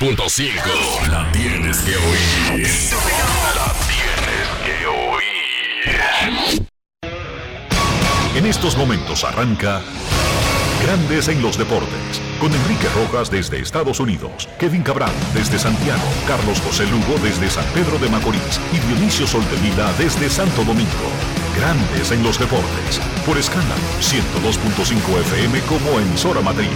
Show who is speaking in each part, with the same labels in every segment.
Speaker 1: 92.5. La tienes que oír. La tienes que oír. En estos momentos arranca Grandes en los Deportes. Con Enrique Rojas desde Estados Unidos, Kevin Cabral desde Santiago, Carlos José Lugo desde San Pedro de Macorís y Dionisio Soltevila desde Santo Domingo. Grandes en los Deportes. Por escándalo 102.5 FM como emisora matriz.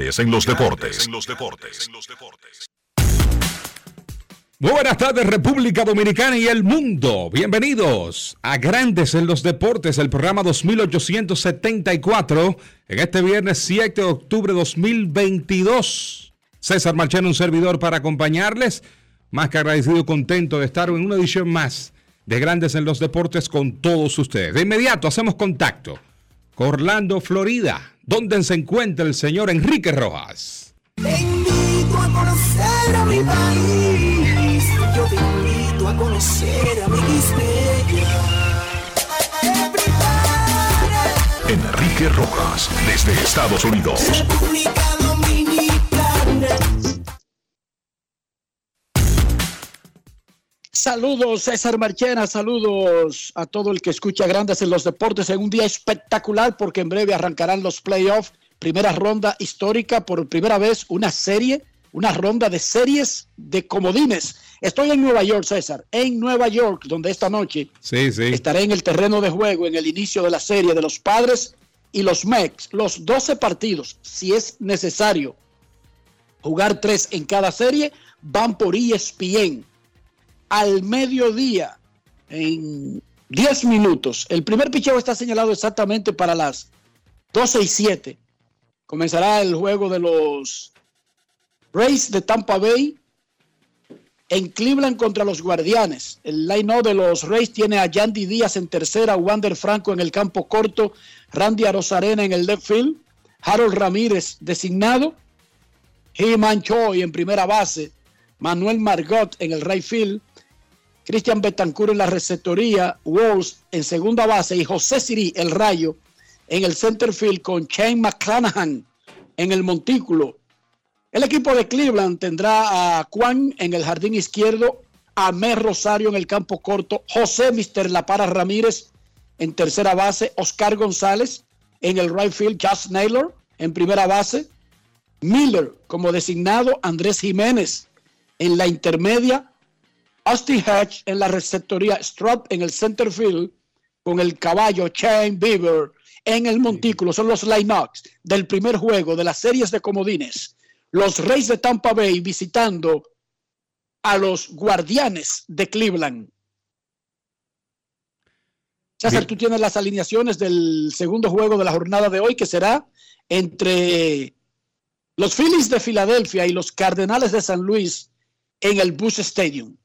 Speaker 1: Grandes en los deportes.
Speaker 2: Muy buenas tardes República Dominicana y el mundo. Bienvenidos a Grandes en los Deportes, el programa 2874, en este viernes 7 de octubre de 2022. César Marchano, un servidor para acompañarles. Más que agradecido y contento de estar en una edición más de Grandes en los Deportes con todos ustedes. De inmediato hacemos contacto con Orlando, Florida donde se encuentra el señor Enrique Rojas.
Speaker 3: Te invito a conocer a mi país. Yo te invito a conocer a mi
Speaker 1: Enrique Rojas, desde Estados Unidos.
Speaker 3: República Dominicana.
Speaker 4: Saludos César Marchena, saludos a todo el que escucha Grandes en los Deportes en un día espectacular porque en breve arrancarán los playoffs, primera ronda histórica, por primera vez una serie, una ronda de series de comodines. Estoy en Nueva York, César, en Nueva York, donde esta noche
Speaker 2: Sí, sí.
Speaker 4: estaré en el terreno de juego en el inicio de la serie de los padres y los Mex, los 12 partidos, si es necesario jugar tres en cada serie, van por ESPN al mediodía en 10 minutos. El primer picheo está señalado exactamente para las 12 y 7. Comenzará el juego de los Rays de Tampa Bay en Cleveland contra los Guardianes. El line de los Rays tiene a Yandy Díaz en tercera, Wander Franco en el campo corto, Randy Arozarena en el left field, Harold Ramírez designado, He-Man Choi en primera base, Manuel Margot en el right field, Cristian Betancourt en la receptoría, Walls en segunda base y José Siri, el rayo, en el center field con Shane McClanahan en el montículo. El equipo de Cleveland tendrá a Juan en el jardín izquierdo, a Rosario en el campo corto, José Mister La Para Ramírez en tercera base, Oscar González en el right field, Josh Naylor en primera base, Miller como designado, Andrés Jiménez en la intermedia, Austin Hatch en la receptoría, Strop en el center field, con el caballo Shane Bieber en el montículo. Son los lineups del primer juego de las series de comodines. Los Reyes de Tampa Bay visitando a los Guardianes de Cleveland. César, tú tienes las alineaciones del segundo juego de la jornada de hoy, que será entre los Phillies de Filadelfia y los Cardenales de San Luis en el Busch Stadium.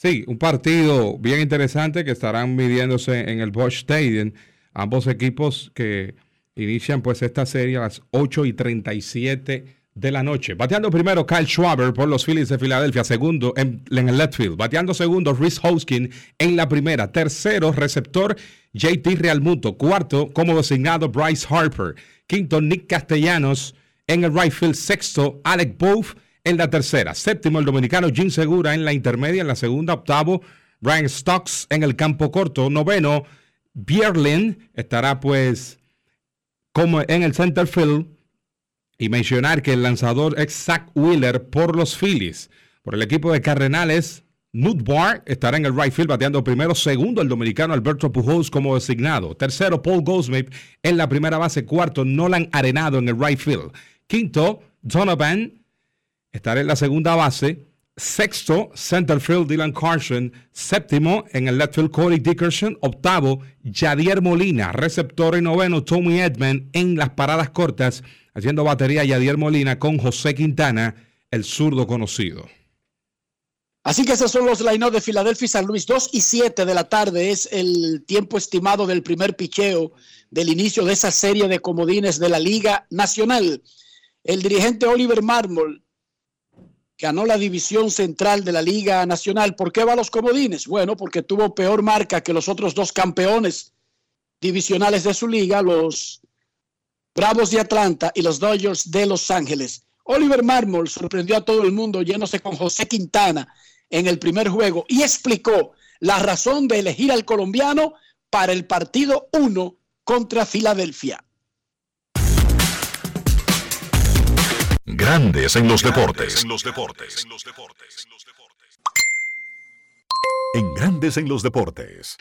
Speaker 2: Sí, un partido bien interesante que estarán midiéndose en el Bosch Stadium. Ambos equipos que inician pues esta serie a las 8 y 37 de la noche. Bateando primero Kyle Schwaber por los Phillies de Filadelfia, segundo en, el left field. Bateando segundo Rhys Hoskin en la primera. Tercero receptor JT Realmuto. Cuarto como designado Bryce Harper. Quinto Nick Castellanos en el right field. Sexto Alec Both en la tercera. Séptimo el dominicano Jim Segura en la intermedia. En la segunda octavo Brian Stocks en el campo corto. Noveno Bierlin estará pues como en el center field. Y mencionar que el lanzador es Zach Wheeler por los Phillies. Por el equipo de Cardenales, Nutbar estará en el right field bateando primero. Segundo, el dominicano Alberto Pujols como designado. Tercero, Paul Goldsmith en la primera base. Cuarto, Nolan Arenado en el right field. Quinto, Donovan estará en la segunda base. Sexto, centerfield Dylan Carson. Séptimo, en el left field Cody Dickerson. Octavo, Yadier Molina. Receptor y noveno, Tommy Edman en las paradas cortas, haciendo batería Yadier Molina con José Quintana, el zurdo conocido.
Speaker 4: Así que esos son los line de Filadelfia y San Luis. 2 y 7 de la tarde es el tiempo estimado del primer picheo del inicio de esa serie de comodines de la Liga Nacional. El dirigente Oliver Marmol ganó la división central de la Liga Nacional. ¿Por qué va a los comodines? Bueno, porque tuvo peor marca que los otros dos campeones divisionales de su liga, los Bravos de Atlanta y los Dodgers de Los Ángeles. Oliver Marmol sorprendió a todo el mundo yéndose con José Quintana en el primer juego y explicó la razón de elegir al colombiano para el partido 1 contra Filadelfia.
Speaker 1: Grandes en los deportes. En los deportes. En Grandes en los deportes.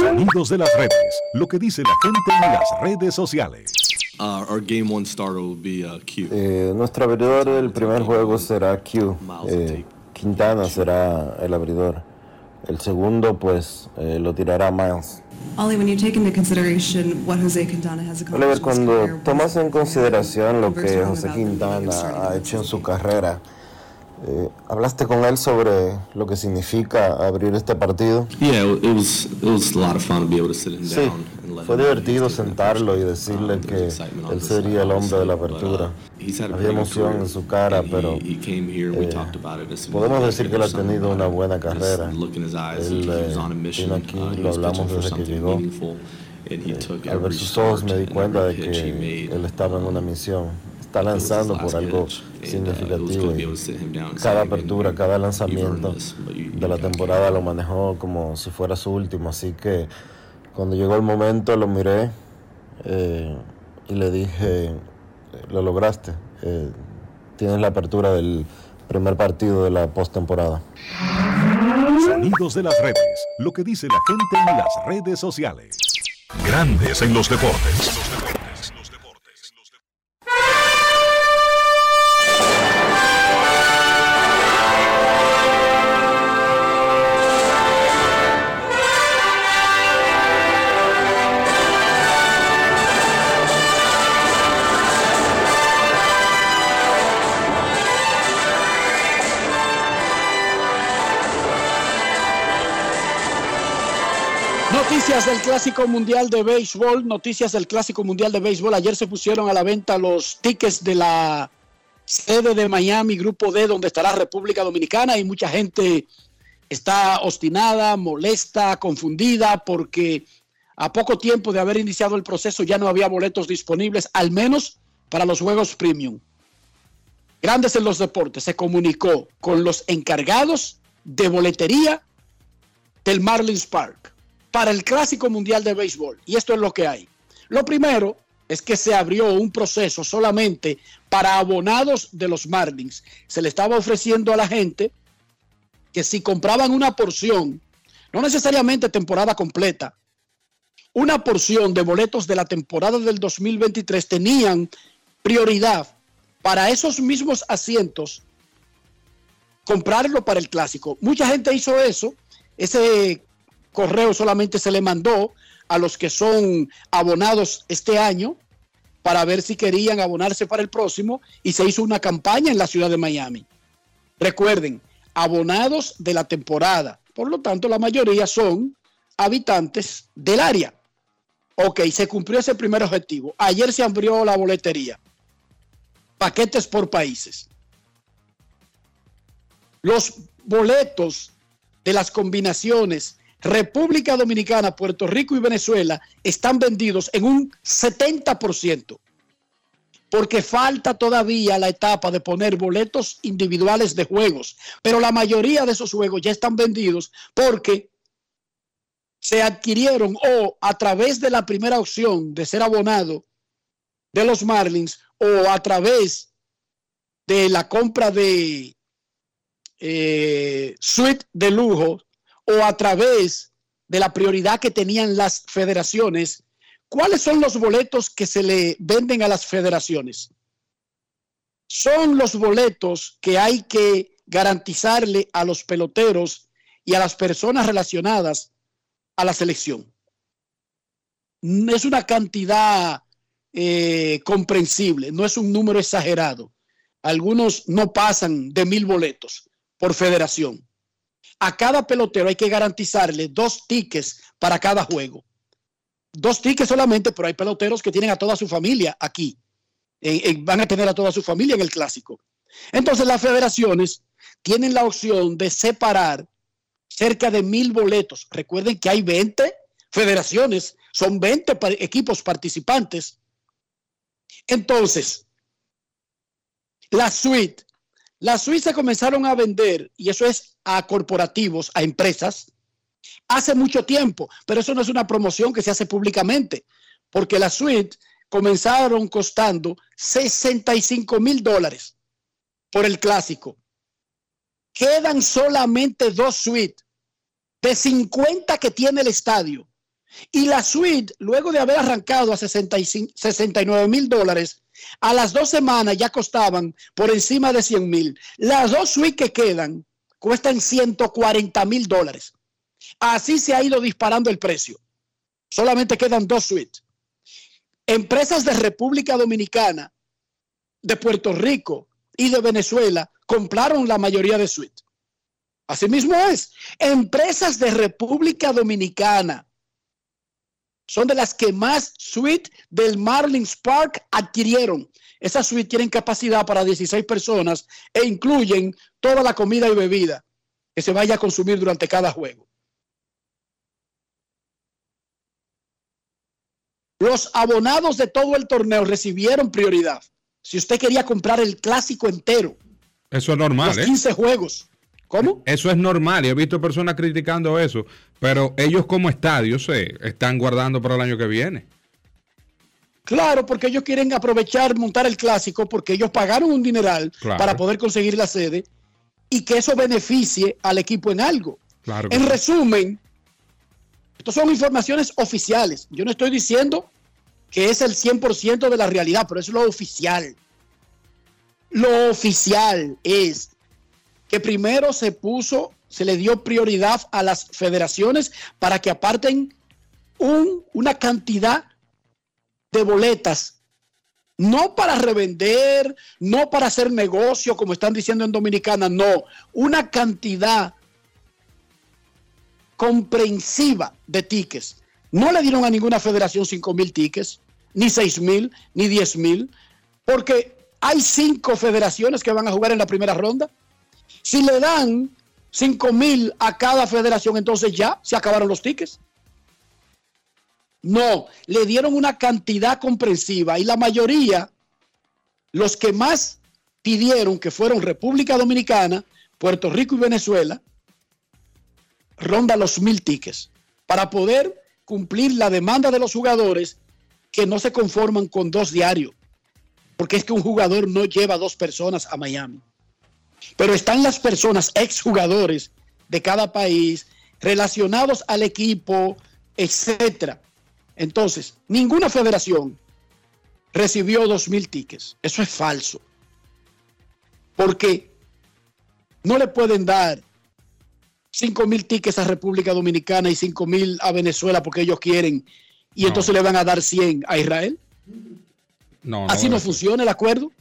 Speaker 1: Sonidos de las redes. Lo que dice la gente en las redes sociales.
Speaker 5: Uh, our game one starter will be uh, Q.
Speaker 6: Eh, nuestro abridor del primer juego será Q. Eh, Quintana será el abridor. El segundo, pues, eh, lo tirará Miles. Oliver, cuando tomas en consideración lo que José Quintana ha hecho en su carrera, eh, ¿Hablaste con él sobre lo que significa abrir este partido?
Speaker 5: Sí,
Speaker 6: fue divertido sentarlo y decirle um, que él sería el hombre de la apertura. Uh, Había emoción en su cara, pero eh, podemos decir que él ha tenido una buena carrera. Él eh, vino aquí, lo hablamos desde que llegó. Eh, al ver sus ojos me di cuenta de que él estaba en una misión está lanzando por algo significativo. cada apertura, cada lanzamiento de la temporada lo manejó como si fuera su último. Así que cuando llegó el momento lo miré eh, y le dije, lo lograste. Eh, tienes la apertura del primer partido de la postemporada.
Speaker 1: Sonidos de las redes. Lo que dice la gente en las redes sociales. Grandes en los deportes.
Speaker 4: Noticias del Clásico Mundial de Béisbol, noticias del Clásico Mundial de Béisbol. Ayer se pusieron a la venta los tickets de la sede de Miami, Grupo D, donde estará República Dominicana y mucha gente está obstinada, molesta, confundida, porque a poco tiempo de haber iniciado el proceso ya no había boletos disponibles, al menos para los juegos premium. Grandes en los deportes se comunicó con los encargados de boletería del Marlins Park para el Clásico Mundial de Béisbol. Y esto es lo que hay. Lo primero es que se abrió un proceso solamente para abonados de los Marlins. Se le estaba ofreciendo a la gente que si compraban una porción, no necesariamente temporada completa, una porción de boletos de la temporada del 2023 tenían prioridad para esos mismos asientos comprarlo para el clásico. Mucha gente hizo eso. Ese correo solamente se le mandó a los que son abonados este año para ver si querían abonarse para el próximo y se hizo una campaña en la ciudad de Miami. Recuerden, abonados de la temporada. Por lo tanto, la mayoría son habitantes del área. Ok, se cumplió ese primer objetivo. Ayer se abrió la boletería. Paquetes por países. Los boletos de las combinaciones República Dominicana, Puerto Rico y Venezuela están vendidos en un 70%, porque falta todavía la etapa de poner boletos individuales de juegos, pero la mayoría de esos juegos ya están vendidos porque se adquirieron o a través de la primera opción de ser abonado de los Marlins o a través de la compra de eh, suite de lujo o a través de la prioridad que tenían las federaciones, ¿cuáles son los boletos que se le venden a las federaciones? Son los boletos que hay que garantizarle a los peloteros y a las personas relacionadas a la selección. Es una cantidad eh, comprensible, no es un número exagerado. Algunos no pasan de mil boletos por federación. A cada pelotero hay que garantizarle dos tickets para cada juego. Dos tickets solamente, pero hay peloteros que tienen a toda su familia aquí. van a tener a toda su familia en el clásico. Entonces las federaciones tienen la opción de separar cerca de mil boletos. Recuerden que hay 20 federaciones, son 20 equipos participantes. Entonces, la suite, las suites se comenzaron a vender, y eso es a corporativos, a empresas, hace mucho tiempo, pero eso no es una promoción que se hace públicamente, porque las suites comenzaron costando 65 mil dólares por el clásico. Quedan solamente dos suites de 50 que tiene el estadio. Y la suite, luego de haber arrancado a 69 mil dólares, a las dos semanas ya costaban por encima de 100 mil. Las dos suites que quedan cuestan 140 mil dólares. Así se ha ido disparando el precio. Solamente quedan dos suites. Empresas de República Dominicana, de Puerto Rico y de Venezuela compraron la mayoría de suites. Asimismo es. Empresas de República Dominicana son de las que más suite del Marlins Park adquirieron. Esas suites tienen capacidad para 16 personas e incluyen toda la comida y bebida que se vaya a consumir durante cada juego. Los abonados de todo el torneo recibieron prioridad. Si usted quería comprar el clásico entero,
Speaker 2: eso es normal.
Speaker 4: Los 15 ¿eh? juegos. ¿Cómo?
Speaker 2: Eso es normal y he visto personas criticando eso, pero ellos como estadio se están guardando para el año que viene.
Speaker 4: Claro, porque ellos quieren aprovechar, montar el clásico, porque ellos pagaron un dineral para poder conseguir la sede y que eso beneficie al equipo en algo. Claro en resumen, estas son informaciones oficiales. Yo no estoy diciendo que es el 100% de la realidad, pero es lo oficial. Lo oficial es que primero se puso, se le dio prioridad a las federaciones para que aparten una cantidad de boletas, no para revender, no para hacer negocio, como están diciendo en Dominicana, no, una cantidad comprensiva de tickets. No le dieron a ninguna federación 5 mil tickets, ni 6 mil, ni 10 mil, porque hay cinco federaciones que van a jugar en la primera ronda. Si le dan 5 mil a cada federación, entonces ya se acabaron los tickets. No, le dieron una cantidad comprensiva y la mayoría, los que más pidieron, que fueron República Dominicana, Puerto Rico y Venezuela, ronda los mil tickets para poder cumplir la demanda de los jugadores que no se conforman con dos diarios, porque es que un jugador no lleva dos personas a Miami. Pero están las personas, exjugadores de cada país, relacionados al equipo, etcétera. Entonces, ninguna federación recibió dos mil tickets. Eso es falso. Porque no le pueden dar cinco mil tickets a República Dominicana y cinco mil a Venezuela porque ellos quieren y entonces le van a dar 100 a Israel. No, Así no funciona el acuerdo.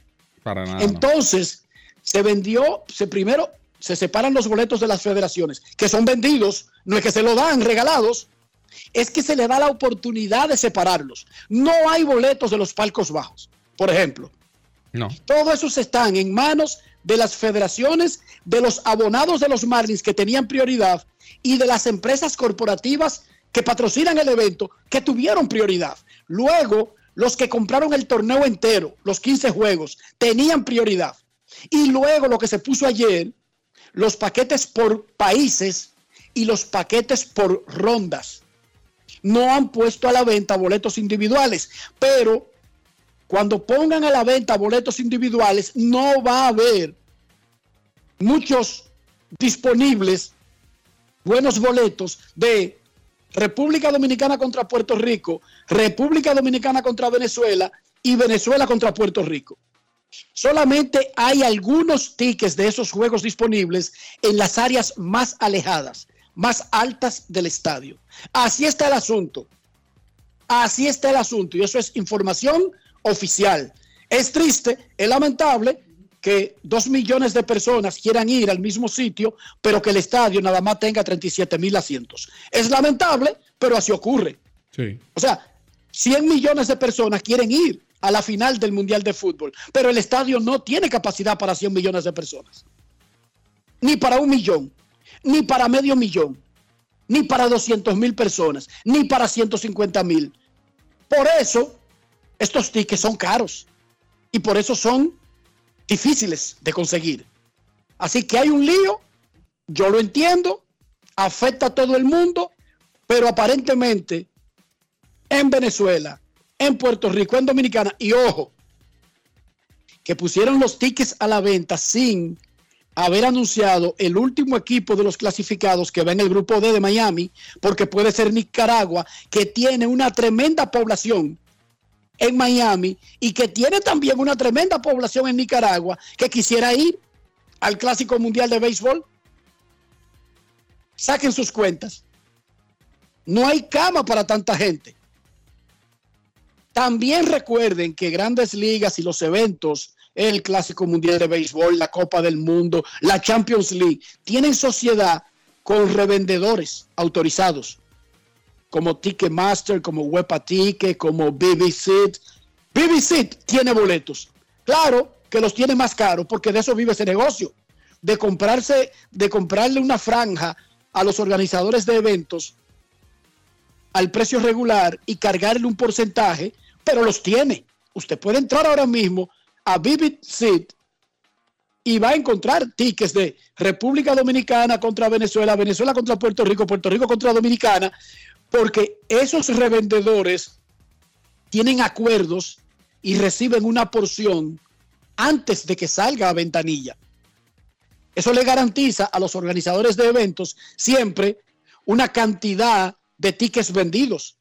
Speaker 4: Para nada. Entonces, se vendió, se primero se separan los boletos de las federaciones, que son vendidos, no es que se lo dan regalados, es que se le da la oportunidad de separarlos. No hay boletos de los palcos bajos, por ejemplo. No. Todo eso están en manos de las federaciones, de los abonados de los Marlins que tenían prioridad y de las empresas corporativas que patrocinan el evento que tuvieron prioridad. Luego, los que compraron el torneo entero, los 15 juegos, tenían prioridad. Y luego lo que se puso ayer, los paquetes por países y los paquetes por rondas. No han puesto a la venta boletos individuales, pero cuando pongan a la venta boletos individuales, no va a haber muchos disponibles, buenos boletos de República Dominicana contra Puerto Rico, República Dominicana contra Venezuela y Venezuela contra Puerto Rico. Solamente hay algunos tickets de esos juegos disponibles en las áreas más alejadas, más altas del estadio. Así está el asunto. Así está el asunto y eso es información oficial. Es triste, es lamentable que dos millones de personas quieran ir al mismo sitio, pero que el estadio nada más tenga 37 mil asientos. Es lamentable, pero así ocurre. O sea, 100 millones de personas quieren ir a la final del Mundial de Fútbol, pero el estadio no tiene capacidad para 100 millones de personas. Ni para un millón, ni para medio millón, ni para 200 mil personas, ni para 150 mil. Por eso, estos tickets son caros y por eso son difíciles de conseguir. Así que hay un lío, yo lo entiendo, afecta a todo el mundo, pero aparentemente en Venezuela, en Puerto Rico, en Dominicana, y ojo, que pusieron los tickets a la venta sin haber anunciado el último equipo de los clasificados que va en el grupo D de Miami, porque puede ser Nicaragua, que tiene una tremenda población en Miami y que tiene también una tremenda población en Nicaragua que quisiera ir al Clásico Mundial de Béisbol. Saquen sus cuentas. No hay cama para tanta gente. También recuerden que grandes ligas y los eventos, el Clásico Mundial de Béisbol, la Copa del Mundo, la Champions League, tienen sociedad con revendedores autorizados como Ticketmaster, como Wepa Ticket, como BBC. BBC tiene boletos. Claro que los tiene más caros porque de eso vive ese negocio. De comprarse, de comprarle una franja a los organizadores de eventos al precio regular y cargarle un porcentaje, pero los tiene. Usted puede entrar ahora mismo a Vivid y va a encontrar tickets de República Dominicana contra Venezuela, Venezuela contra Puerto Rico, Puerto Rico contra Dominicana, porque esos revendedores tienen acuerdos y reciben una porción antes de que salga a ventanilla. Eso le garantiza a los organizadores de eventos siempre una cantidad de tickets vendidos.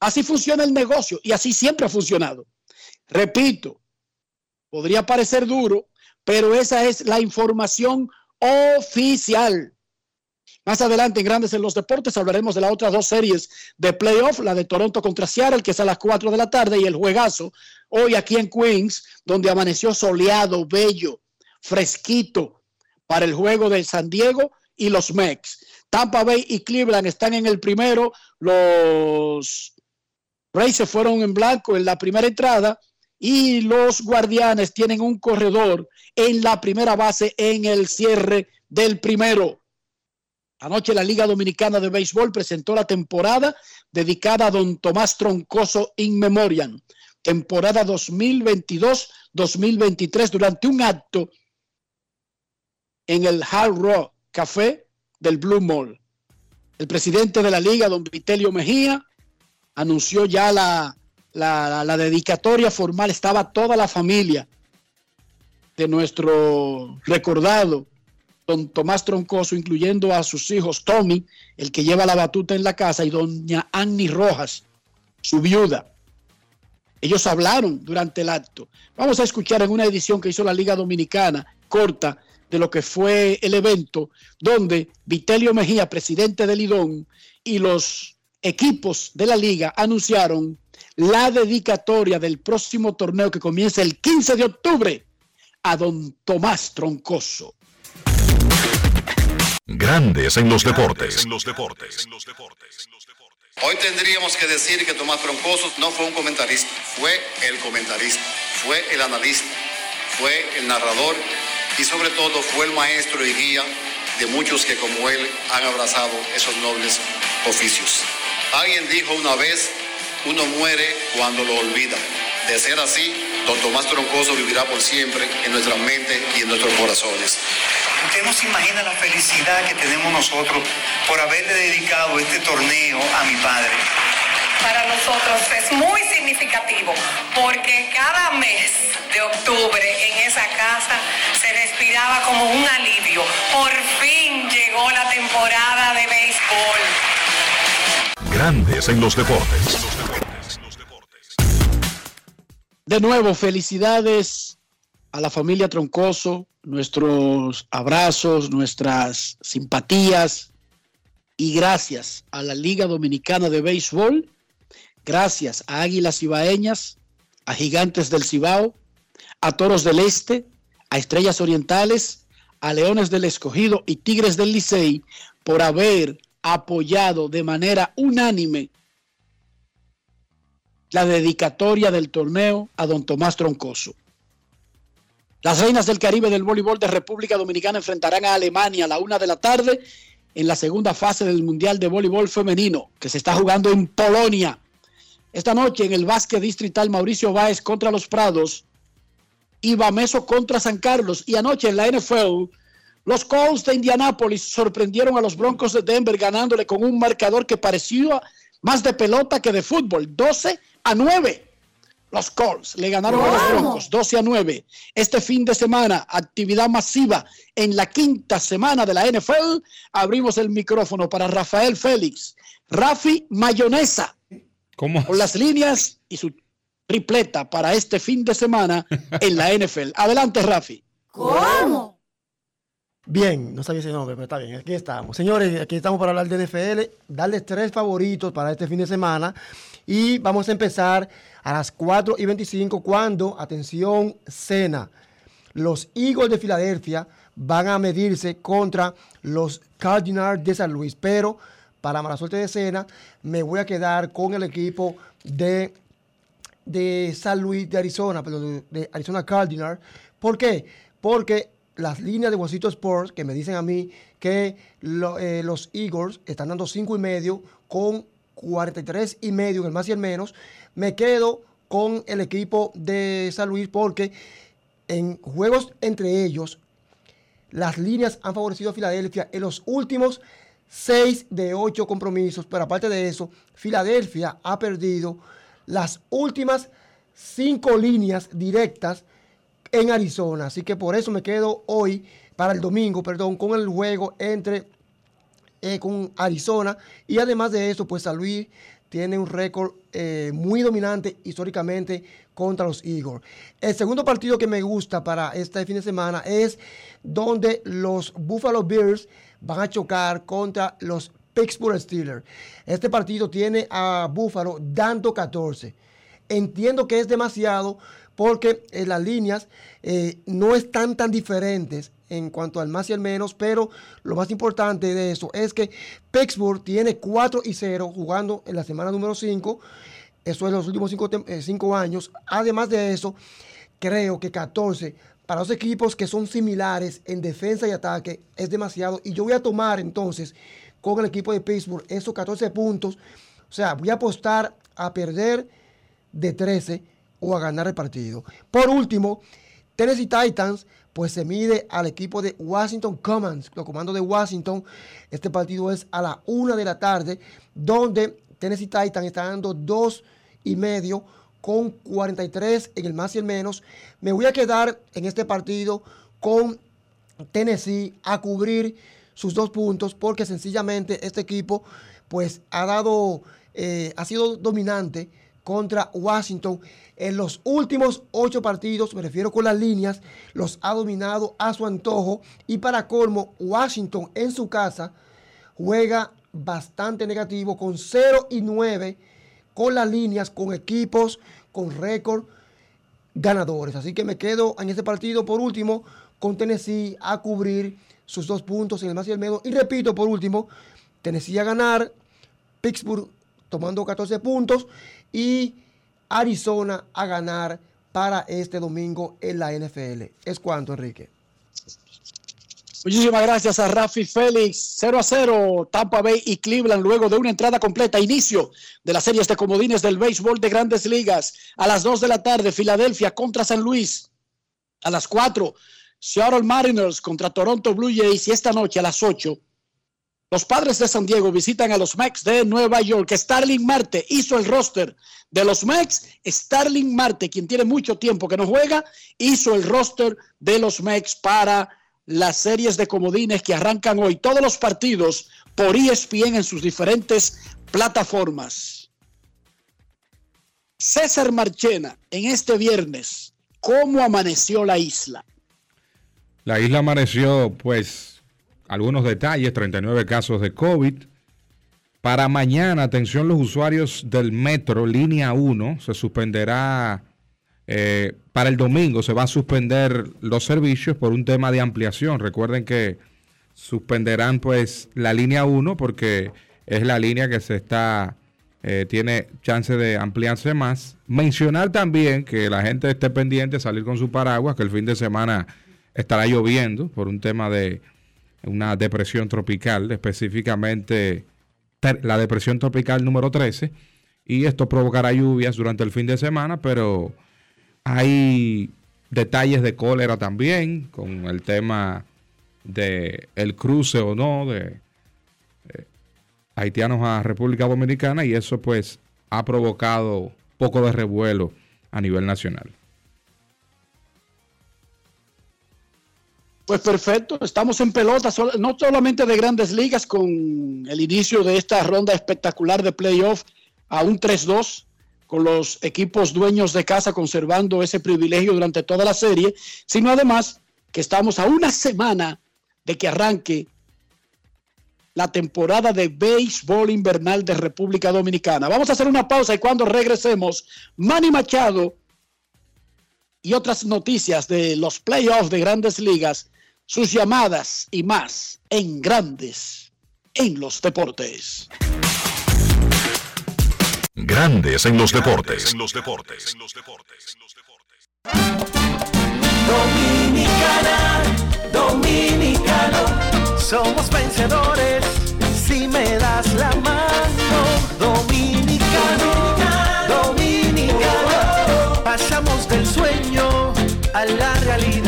Speaker 4: Así funciona el negocio y así siempre ha funcionado. Repito, podría parecer duro, pero esa es la información oficial. Más adelante en Grandes en los Deportes hablaremos de las otras dos series de playoff, la de Toronto contra Seattle, que es a las 4 de la tarde, y el juegazo hoy aquí en Queens, donde amaneció soleado, bello, fresquito para el juego de San Diego y los Mex. Tampa Bay y Cleveland están en el primero. Los Rays se fueron en blanco en la primera entrada y los Guardianes tienen un corredor en la primera base en el cierre del primero. Anoche la Liga Dominicana de Béisbol presentó la temporada dedicada a don Tomás Troncoso in memoriam, temporada 2022-2023, durante un acto en el Hard Rock Café del Blue Mall. El presidente de la liga, don Vitelio Mejía, anunció ya la, la, dedicatoria formal. Estaba toda la familia de nuestro recordado don Tomás Troncoso, incluyendo a sus hijos Tommy, el que lleva la batuta en la casa, y doña Annie Rojas, su viuda. Ellos hablaron durante el acto. Vamos a escuchar en una edición que hizo la Liga Dominicana, corta, de lo que fue el evento, donde Vitelio Mejía, presidente del Lidón, y los equipos de la liga anunciaron la dedicatoria del próximo torneo que comienza el 15 de octubre a don Tomás Troncoso.
Speaker 1: Grandes en los deportes.
Speaker 7: Hoy tendríamos que decir que Tomás Troncoso no fue un comentarista, fue el comentarista, fue el analista, fue el narrador y sobre todo fue el maestro y guía de muchos que como él han abrazado esos nobles oficios. Alguien dijo una vez, uno muere cuando lo olvida. De ser así, don Tomás Troncoso vivirá por siempre en nuestras mentes y en nuestros corazones.
Speaker 8: Usted no se imagina la felicidad que tenemos nosotros por haberle dedicado este torneo a mi padre.
Speaker 9: Para nosotros es muy significativo porque cada mes de octubre en esa casa se respiraba como un alivio. Por fin llegó la temporada de béisbol.
Speaker 1: Grandes en los deportes.
Speaker 4: De nuevo, felicidades a la familia Troncoso nuestros abrazos, nuestras simpatías y gracias a la Liga Dominicana de Béisbol, gracias a Águilas Ibaeñas, a Gigantes del Cibao, a Toros del Este, a Estrellas Orientales, a Leones del Escogido y Tigres del Licey por haber apoyado de manera unánime la dedicatoria del torneo a don Tomás Troncoso. Las reinas del Caribe del voleibol de República Dominicana enfrentarán a Alemania a la una de la tarde en la segunda fase del Mundial de Voleibol Femenino que se está jugando en Polonia. Esta noche en el básquet distrital Mauricio Báez contra los Prados y Bameso contra San Carlos. Y anoche en la NFL, los Colts de Indianápolis sorprendieron a los Broncos de Denver ganándole con un marcador que parecía más de pelota que de fútbol, 12 a 9. Los Colts le ganaron a los Broncos 12 a 9. Este fin de semana, actividad masiva en la quinta semana de la NFL. Abrimos el micrófono para Rafael Félix. Rafi Mayonesa.
Speaker 2: ¿Cómo?
Speaker 4: Con las líneas y su tripleta para este fin de semana en la NFL. Adelante, Rafi.
Speaker 10: ¿Cómo? Bien, no sabía ese nombre, pero está bien, aquí estamos. Señores, aquí estamos para hablar de NFL, darles tres favoritos para este fin de semana y vamos a empezar a las 4 y 25 cuando, atención, cena. Los Eagles de Filadelfia van a medirse contra los Cardinals de San Luis, pero para mala suerte de cena me voy a quedar con el equipo de, de San Luis de Arizona, perdón, de Arizona Cardinals. ¿Por qué? Porque las líneas de Washington Sports que me dicen a mí que eh, los Eagles están dando 5 y medio con 43 y medio, el más y el menos. Me quedo con el equipo de San Luis porque en juegos entre ellos, las líneas han favorecido a Filadelfia en los últimos 6 de 8 compromisos. Pero aparte de eso, Filadelfia ha perdido las últimas 5 líneas directas en Arizona. Así que por eso me quedo hoy, para el domingo, perdón, con el juego entre eh, con Arizona. Y además de eso, pues San Luis tiene un récord eh, muy dominante históricamente contra los Eagles. El segundo partido que me gusta para este fin de semana es donde los Buffalo Bills van a chocar contra los Pittsburgh Steelers. Este partido tiene a Buffalo dando 14. Entiendo que es demasiado porque eh, las líneas no están tan diferentes en cuanto al más y al menos, pero lo más importante de eso es que Pittsburgh tiene 4 y 0 jugando en la semana número 5. Eso es los últimos 5 eh, años. Además de eso, creo que 14 para los equipos que son similares en defensa y ataque es demasiado. Y yo voy a tomar entonces con el equipo de Pittsburgh esos 14 puntos. O sea, voy a apostar a perder de 13 o a ganar el partido. Por último, Tennessee Titans pues se mide al equipo de Washington Commons, los comandos de Washington. Este partido es a la una de la tarde, donde Tennessee Titans está dando dos y medio con 43 en el más y el menos. Me voy a quedar en este partido con Tennessee a cubrir sus dos puntos porque sencillamente este equipo pues ha dado, eh, ha sido dominante contra Washington. En los últimos ocho partidos, me refiero con las líneas, los ha dominado a su antojo. Y para colmo, Washington en su casa juega bastante negativo con 0 y 9 con las líneas, con equipos, con récord ganadores. Así que me quedo en este partido por último con Tennessee a cubrir sus dos puntos en el más y el menos. Y repito, por último, Tennessee a ganar, Pittsburgh tomando 14 puntos y Arizona a ganar para este domingo en la NFL. ¿Es cuánto, Enrique?
Speaker 4: Muchísimas gracias a Rafi Félix. 0 a 0, Tampa Bay y Cleveland luego de una entrada completa. Inicio de las series de comodines del béisbol de grandes ligas. A las 2 de la tarde, Filadelfia contra San Luis. A las 4, Seattle Mariners contra Toronto Blue Jays. Y esta noche a las 8, los padres de San Diego visitan a los Mets de Nueva York. Starling Marte hizo el roster de los Mets. Starling Marte, quien tiene mucho tiempo que no juega, hizo el roster de los Mets para las series de comodines que arrancan hoy. Todos los partidos por ESPN en sus diferentes plataformas. César Marchena en este viernes ¿Cómo amaneció la isla?
Speaker 2: La isla amaneció, pues, algunos detalles, 39 casos de COVID. Para mañana, atención los usuarios del metro, línea 1, se suspenderá, eh, para el domingo se va a suspender los servicios por un tema de ampliación. Recuerden que suspenderán pues la línea 1 porque es la línea que se está, eh, tiene chance de ampliarse más. Mencionar también que la gente esté pendiente, salir con su paraguas, que el fin de semana estará lloviendo por un tema de una depresión tropical, específicamente la depresión tropical número 13, y esto provocará lluvias durante el fin de semana, pero hay detalles de cólera también con el tema de el cruce o no de haitianos a República Dominicana y eso pues ha provocado poco de revuelo a nivel nacional.
Speaker 4: Pues perfecto, estamos en pelota, no solamente de grandes ligas con el inicio de esta ronda espectacular de playoff a un 3-2, con los equipos dueños de casa conservando ese privilegio durante toda la serie, sino además que estamos a una semana de que arranque la temporada de béisbol invernal de República Dominicana. Vamos a hacer una pausa y cuando regresemos, Manny Machado y otras noticias de los playoffs de grandes ligas, sus llamadas y más en grandes en los deportes.
Speaker 1: Grandes en los deportes. En los deportes.
Speaker 3: Dominicana, dominicano somos vencedores si me das la mano. Dominicano, dominicano, pasamos del sueño a la realidad.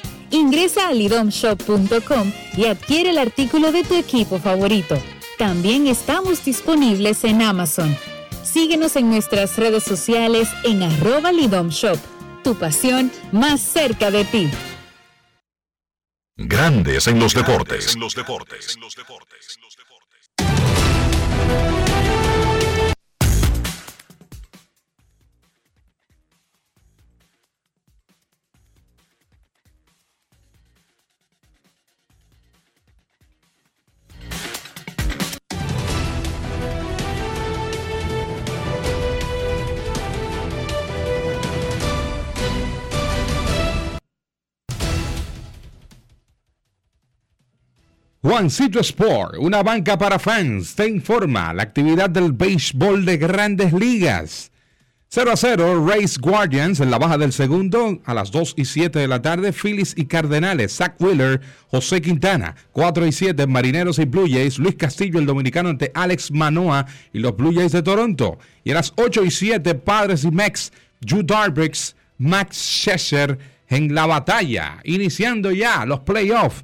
Speaker 11: Ingresa a lidomshop.com y adquiere el artículo de tu equipo favorito. También estamos disponibles en Amazon. Síguenos en nuestras redes sociales en arroba lidomshop. Tu pasión más cerca de ti.
Speaker 1: Grandes en los deportes. Juancito Sport, una banca para fans, te informa la actividad del béisbol de grandes ligas. 0 a 0, Race Guardians en la baja del segundo a las 2 y 7 de la tarde, Phillies y Cardenales, Zach Wheeler, José Quintana, 4 y 7, Marineros y Blue Jays, Luis Castillo, el dominicano ante Alex Manoa y los Blue Jays de Toronto. Y a las 8 y 7, Padres y Mex, Jude Darbricks, Max Scherzer en la batalla, iniciando ya los playoffs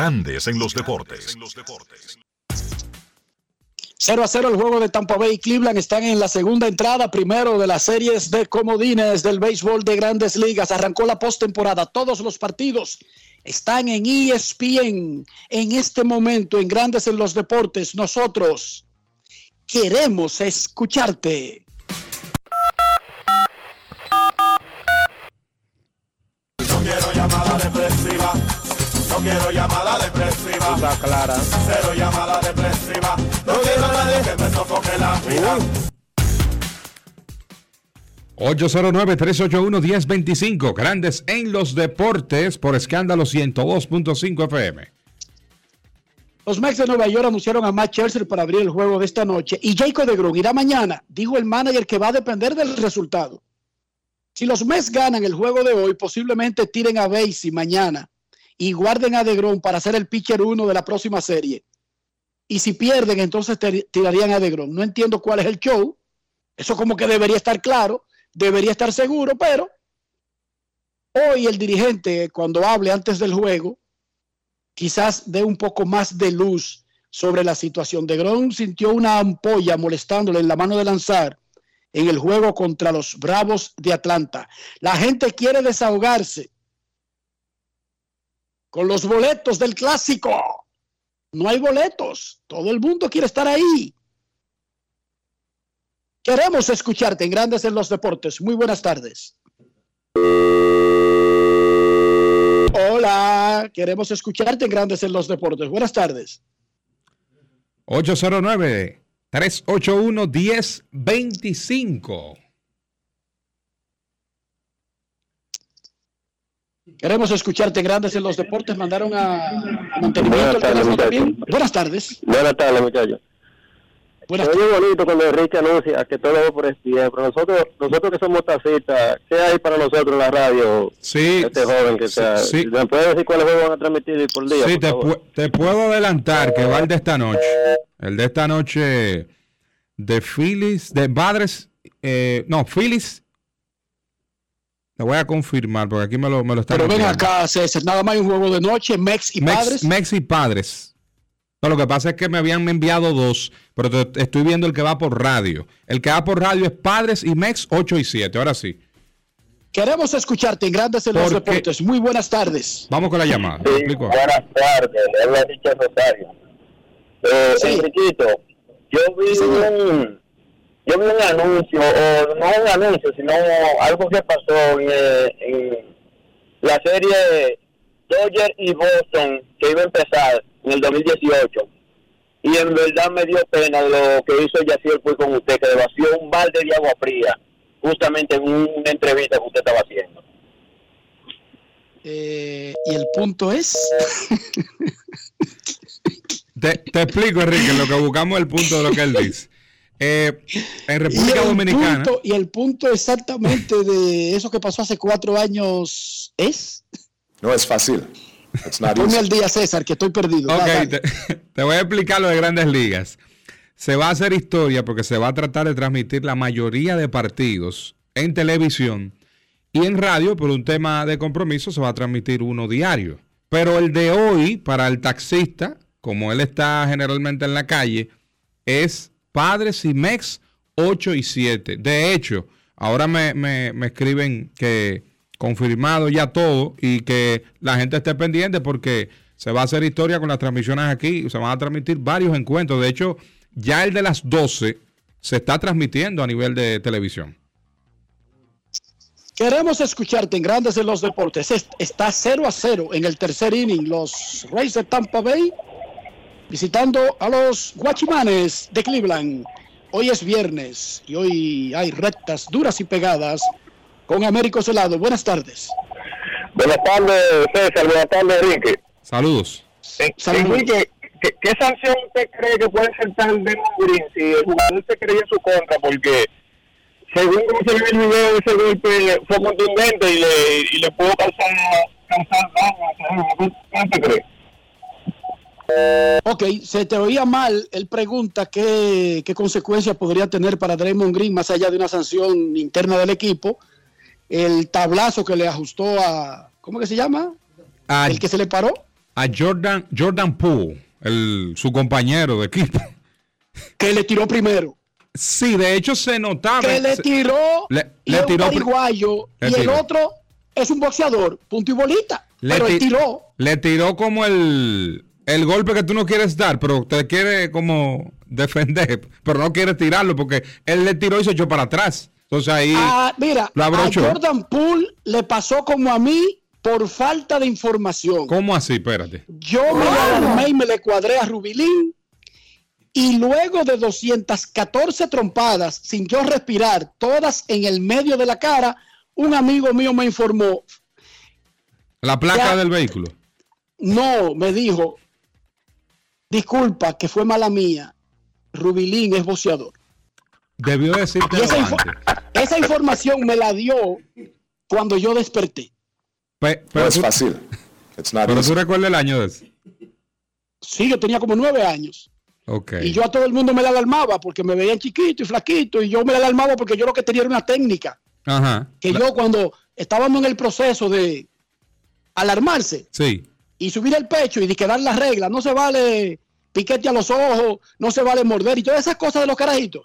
Speaker 1: Grandes en los deportes.
Speaker 4: 0 a 0 el juego de Tampa Bay y Cleveland están en la segunda entrada, primero de las series de comodines del béisbol de grandes ligas. Arrancó la postemporada. Todos los partidos están en ESPN en este momento, en Grandes en los Deportes. Nosotros queremos escucharte.
Speaker 12: Quiero llamada depresiva. Está clara. Cero llamada depresiva. No quiero a nadie que me sofoque la vida.
Speaker 2: 809-381-1025, Grandes en los Deportes por escándalo 102.5 FM.
Speaker 4: Los Mets de Nueva York anunciaron a Matt Scherzer para abrir el juego de esta noche y Jacob de Grun irá mañana, dijo el manager que va a depender del resultado. Si los Mets ganan el juego de hoy, posiblemente tiren a Basie mañana y guarden a DeGrom para ser el pitcher uno de la próxima serie. Y si pierden, entonces tirarían a DeGrom. No entiendo cuál es el show. Eso como que debería estar claro, debería estar seguro, pero hoy el dirigente, cuando hable antes del juego, quizás dé un poco más de luz sobre la situación. DeGrom sintió una ampolla molestándole en la mano de lanzar en el juego contra los Bravos de Atlanta. La gente quiere desahogarse con los boletos del clásico. No hay boletos. Todo el mundo quiere estar ahí. Queremos escucharte en Grandes en los Deportes. Muy buenas tardes. Hola, queremos escucharte en Grandes en los Deportes. Buenas tardes.
Speaker 2: 809 381 1025
Speaker 4: Queremos escucharte grandes en los deportes. Mandaron a, mantenimiento
Speaker 13: Buenas tardes,
Speaker 4: también. Buenas tardes.
Speaker 13: Buenas tardes, muchachos.
Speaker 4: Buenas
Speaker 13: es muy bonito cuando Enrique anuncia que todo va por ESPN, pero nosotros, nosotros que somos tacitas, ¿qué hay para nosotros en la radio?
Speaker 2: Sí.
Speaker 13: Este joven que está.
Speaker 2: sí.
Speaker 13: ¿Me puede decir cuáles juegos van a transmitir por día?
Speaker 2: Sí,
Speaker 13: por
Speaker 2: te, pu- te puedo adelantar que va el de esta noche. El de esta noche de Phillies, de Padres, eh, no, Phillies. Te voy a confirmar porque aquí me lo, me lo están
Speaker 4: Pero ven acá, César, nada más hay un juego de noche, Mex y
Speaker 2: Mex,
Speaker 4: Padres.
Speaker 2: Mex y Padres. No, lo que pasa es que me habían enviado dos, pero te- estoy viendo el que va por radio. El que va por radio es Padres y Mex 8 y 7. Ahora sí.
Speaker 4: Queremos escucharte en Grandes en los
Speaker 2: Porque-
Speaker 4: Deportes. Muy buenas tardes.
Speaker 2: Vamos con la llamada.
Speaker 13: Sí,
Speaker 2: Explico.
Speaker 13: buenas tardes, le habla Richard Rosario. Eh, Enriquito, yo vi un, yo vi un anuncio, o no un anuncio, sino algo que pasó en, eh, en la serie Dodger y Boston que iba a empezar en el 2018. Y en verdad me dio pena lo que hizo Yaciel fue con usted, que le vació un balde de agua fría, justamente en una entrevista que usted estaba haciendo.
Speaker 4: Eh, y el punto es.
Speaker 2: te, te, explico, Enrique, lo que buscamos es el punto de lo que él dice. Eh, en República
Speaker 4: y
Speaker 2: Dominicana.
Speaker 4: Punto, y el punto exactamente de eso que pasó hace cuatro años es.
Speaker 14: No es fácil.
Speaker 4: Ponme al día, César, que estoy perdido.
Speaker 2: Ok, te, te, voy a explicar lo de grandes ligas. Se va a hacer historia porque se va a tratar de transmitir la mayoría de partidos en televisión y en radio, por un tema de compromiso, se va a transmitir uno diario. Pero el de hoy, para el taxista, como él está generalmente en la calle, es Padres y Mex 8 y 7. De hecho, ahora me, me, me escriben que confirmado ya todo y que la gente esté pendiente porque se va a hacer historia con las transmisiones aquí, se van a transmitir varios encuentros. De hecho, ya el de las 12 se está transmitiendo a nivel de televisión.
Speaker 4: Queremos escucharte en Grandes en los Deportes. Está 0 a 0 en el tercer inning. Los Rays de Tampa Bay visitando a los Guachimanes de Cleveland. Hoy es viernes y hoy hay rectas duras y pegadas con Américo Celado. Buenas tardes.
Speaker 13: Buenas tardes, César. Buenas tardes, Enrique.
Speaker 2: Saludos.
Speaker 13: Eh, Enrique, ¿qué, ¿qué, sanción usted cree que puede ser tan de Green si el jugador se cree en su contra? Porque según como se ve el video, ese golpe fue contundente y le, y le pudo causar, causar daño.
Speaker 4: Se te oía mal. Él pregunta qué, qué consecuencias podría tener para Draymond Green más allá de una sanción interna del equipo. El tablazo que le ajustó a. ¿Cómo que se llama?
Speaker 2: A,
Speaker 4: el que se le paró.
Speaker 2: A Jordan, Jordan Poole, el, su compañero de equipo.
Speaker 4: Que le tiró primero.
Speaker 2: Sí, de hecho se notaba.
Speaker 4: Que le tiró.
Speaker 2: Le,
Speaker 4: y
Speaker 2: le
Speaker 4: es
Speaker 2: tiró.
Speaker 4: un
Speaker 2: le
Speaker 4: y el otro es un boxeador. Punto y bolita.
Speaker 2: Le
Speaker 4: pero él
Speaker 2: ti-
Speaker 4: tiró.
Speaker 2: Le tiró como el, el golpe que tú no quieres dar, pero te quiere como defender, pero no quiere tirarlo porque él le tiró y se echó para atrás. Entonces ahí
Speaker 4: Ah, mira,
Speaker 2: lo
Speaker 4: a. Jordan Poole le pasó como a mí por falta de información.
Speaker 2: ¿Cómo así? Espérate.
Speaker 4: Yo me alarmé y me le cuadré a Rubilín. Y luego de 214 trompadas, sin yo respirar, todas en el medio de la cara, un amigo mío me informó,
Speaker 2: La placa
Speaker 4: Ya.
Speaker 2: del vehículo.
Speaker 4: no, me dijo, disculpa, que fue mala mía, Rubilín es boxeador.
Speaker 2: Debió decirte
Speaker 4: esa, esa información me la dio cuando yo desperté.
Speaker 2: Pe-
Speaker 14: No
Speaker 2: pero
Speaker 14: es fácil. It's not
Speaker 2: Pero tú recuerdas el año de eso.
Speaker 4: Sí, yo tenía como nueve años.
Speaker 2: Ok.
Speaker 4: Y yo a todo el mundo me la alarmaba porque me veían chiquito y flaquito. Y yo me la alarmaba porque yo lo que tenía era una técnica.
Speaker 2: Ajá.
Speaker 4: Que yo cuando estábamos en el proceso de alarmarse
Speaker 2: Sí.
Speaker 4: Y subir el pecho y de quedar las reglas, no se vale piquete a los ojos, no se vale morder y todas esas cosas de los carajitos.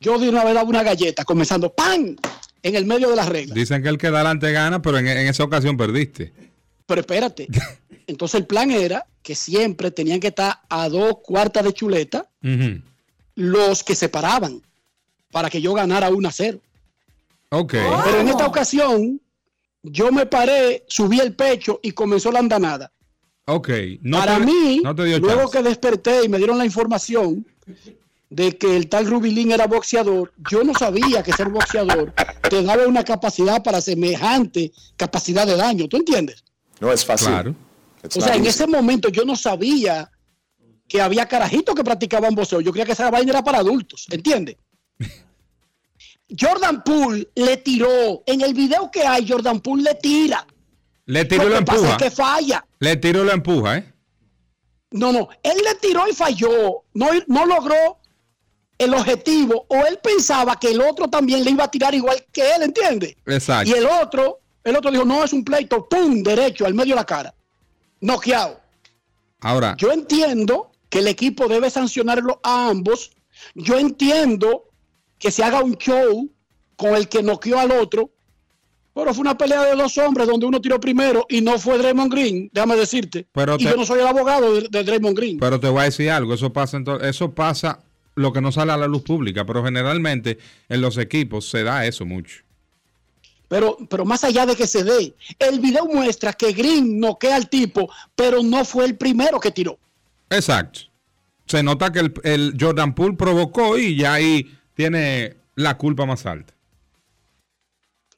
Speaker 4: Yo de una vez daba una galleta, comenzando ¡pam! en el medio de las reglas.
Speaker 2: Dicen que el que da adelante gana, pero en, en esa ocasión perdiste.
Speaker 4: Pero espérate. Entonces el plan era que siempre tenían que estar a dos cuartas de chuleta los que se paraban para que yo ganara 1 a 0.
Speaker 2: Ok.
Speaker 4: Pero en esta ocasión, yo me paré, subí el pecho y comenzó la andanada.
Speaker 2: Ok. No
Speaker 4: Para
Speaker 2: te-
Speaker 4: mí,
Speaker 2: no te dio
Speaker 4: luego
Speaker 2: chance.
Speaker 4: que desperté y me dieron la información de que el tal Rubilín era boxeador, yo no sabía que ser boxeador te daba una capacidad para semejante capacidad de daño. ¿Tú entiendes?
Speaker 14: No es fácil.
Speaker 2: Claro.
Speaker 4: O sea, en ese momento yo no sabía que había carajitos que practicaban boxeo. Yo creía que esa vaina era para adultos, ¿entiendes? Jordan Poole le tiró. En el video que hay, Jordan Poole le tira.
Speaker 2: Le tiró y
Speaker 4: Lo pasa
Speaker 2: empuja.
Speaker 4: es que falla.
Speaker 2: Le tiró y lo empuja, ¿eh?
Speaker 4: No, no. Él le tiró y falló. No, no logró el objetivo. O él pensaba que el otro también le iba a tirar igual que él, ¿entiendes?
Speaker 2: Exacto.
Speaker 4: Y el otro, el otro dijo, no, es un pleito. ¡Pum! Derecho, al medio de la cara. Noqueado.
Speaker 2: Ahora,
Speaker 4: Yo entiendo que el equipo debe sancionarlo a ambos. Yo entiendo que se haga un show con el que noqueó al otro. Pero fue una pelea de dos hombres donde uno tiró primero y no fue Draymond Green, déjame decirte.
Speaker 2: Pero
Speaker 4: y yo no soy el abogado de, de Draymond Green.
Speaker 2: pero te voy a decir algo. Eso pasa, eso pasa lo que no sale a la luz pública, pero generalmente en los equipos se da eso mucho.
Speaker 4: Pero, pero más allá de que se dé, el video muestra que Green noquea al tipo, pero no fue el primero que tiró.
Speaker 2: Exacto. Se nota que el, el Jordan Poole provocó y ya ahí tiene la culpa más alta.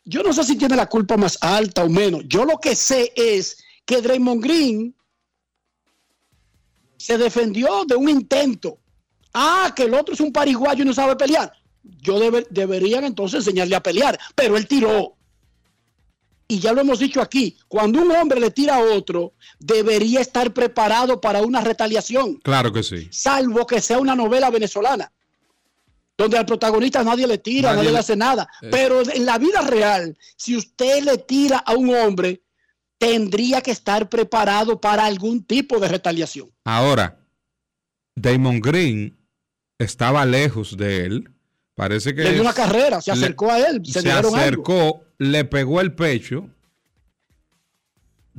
Speaker 4: Yo no sé si tiene la culpa más alta o menos. Yo lo que sé es que Draymond Green se defendió de un intento. Ah, que el otro es un pariguayo y no sabe pelear. Yo debe- deberían entonces enseñarle a pelear, pero él tiró. Y ya lo hemos dicho aquí, cuando un hombre le tira a otro, debería estar preparado para una retaliación,
Speaker 2: Claro que sí.
Speaker 4: salvo que sea una novela venezolana, donde al protagonista nadie le tira,
Speaker 2: Nadie
Speaker 4: nadie,
Speaker 2: le-
Speaker 4: hace nada.
Speaker 2: Eh.
Speaker 4: Pero en la vida real, si usted le tira a un hombre, tendría que estar preparado para algún tipo de retaliación.
Speaker 2: Ahora, Damon Green estaba lejos de él. Parece que
Speaker 4: Le dio una carrera, se
Speaker 2: le-
Speaker 4: acercó a él, se,
Speaker 2: se
Speaker 4: algo.
Speaker 2: acercó, le pegó el pecho.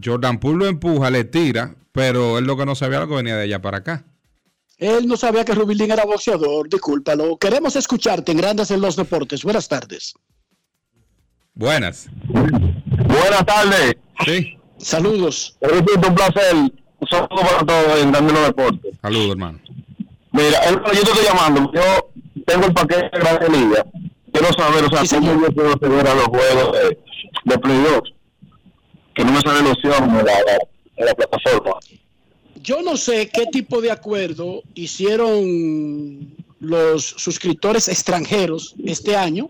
Speaker 2: Jordan Poole lo empuja, le tira, pero él lo que no sabía lo que venía de allá para acá.
Speaker 4: Él no sabía que Rubilín era boxeador, discúlpalo. Queremos escucharte en Grandes en los Deportes. Buenas tardes.
Speaker 2: Buenas.
Speaker 15: Buenas tardes.
Speaker 2: Sí.
Speaker 4: Saludos.
Speaker 15: Repito, un placer. Un saludo para todos en Dando los Deportes.
Speaker 2: Saludos, hermano.
Speaker 15: Mira, yo te estoy llamando. Yo tengo el paquete de Grande Liga. Quiero saber, o sea, cómo yo puedo acceder a los juegos de, de Play 2. Que no me sale la opción en la, en la plataforma.
Speaker 4: Yo no sé qué tipo de acuerdo hicieron los suscriptores extranjeros este año,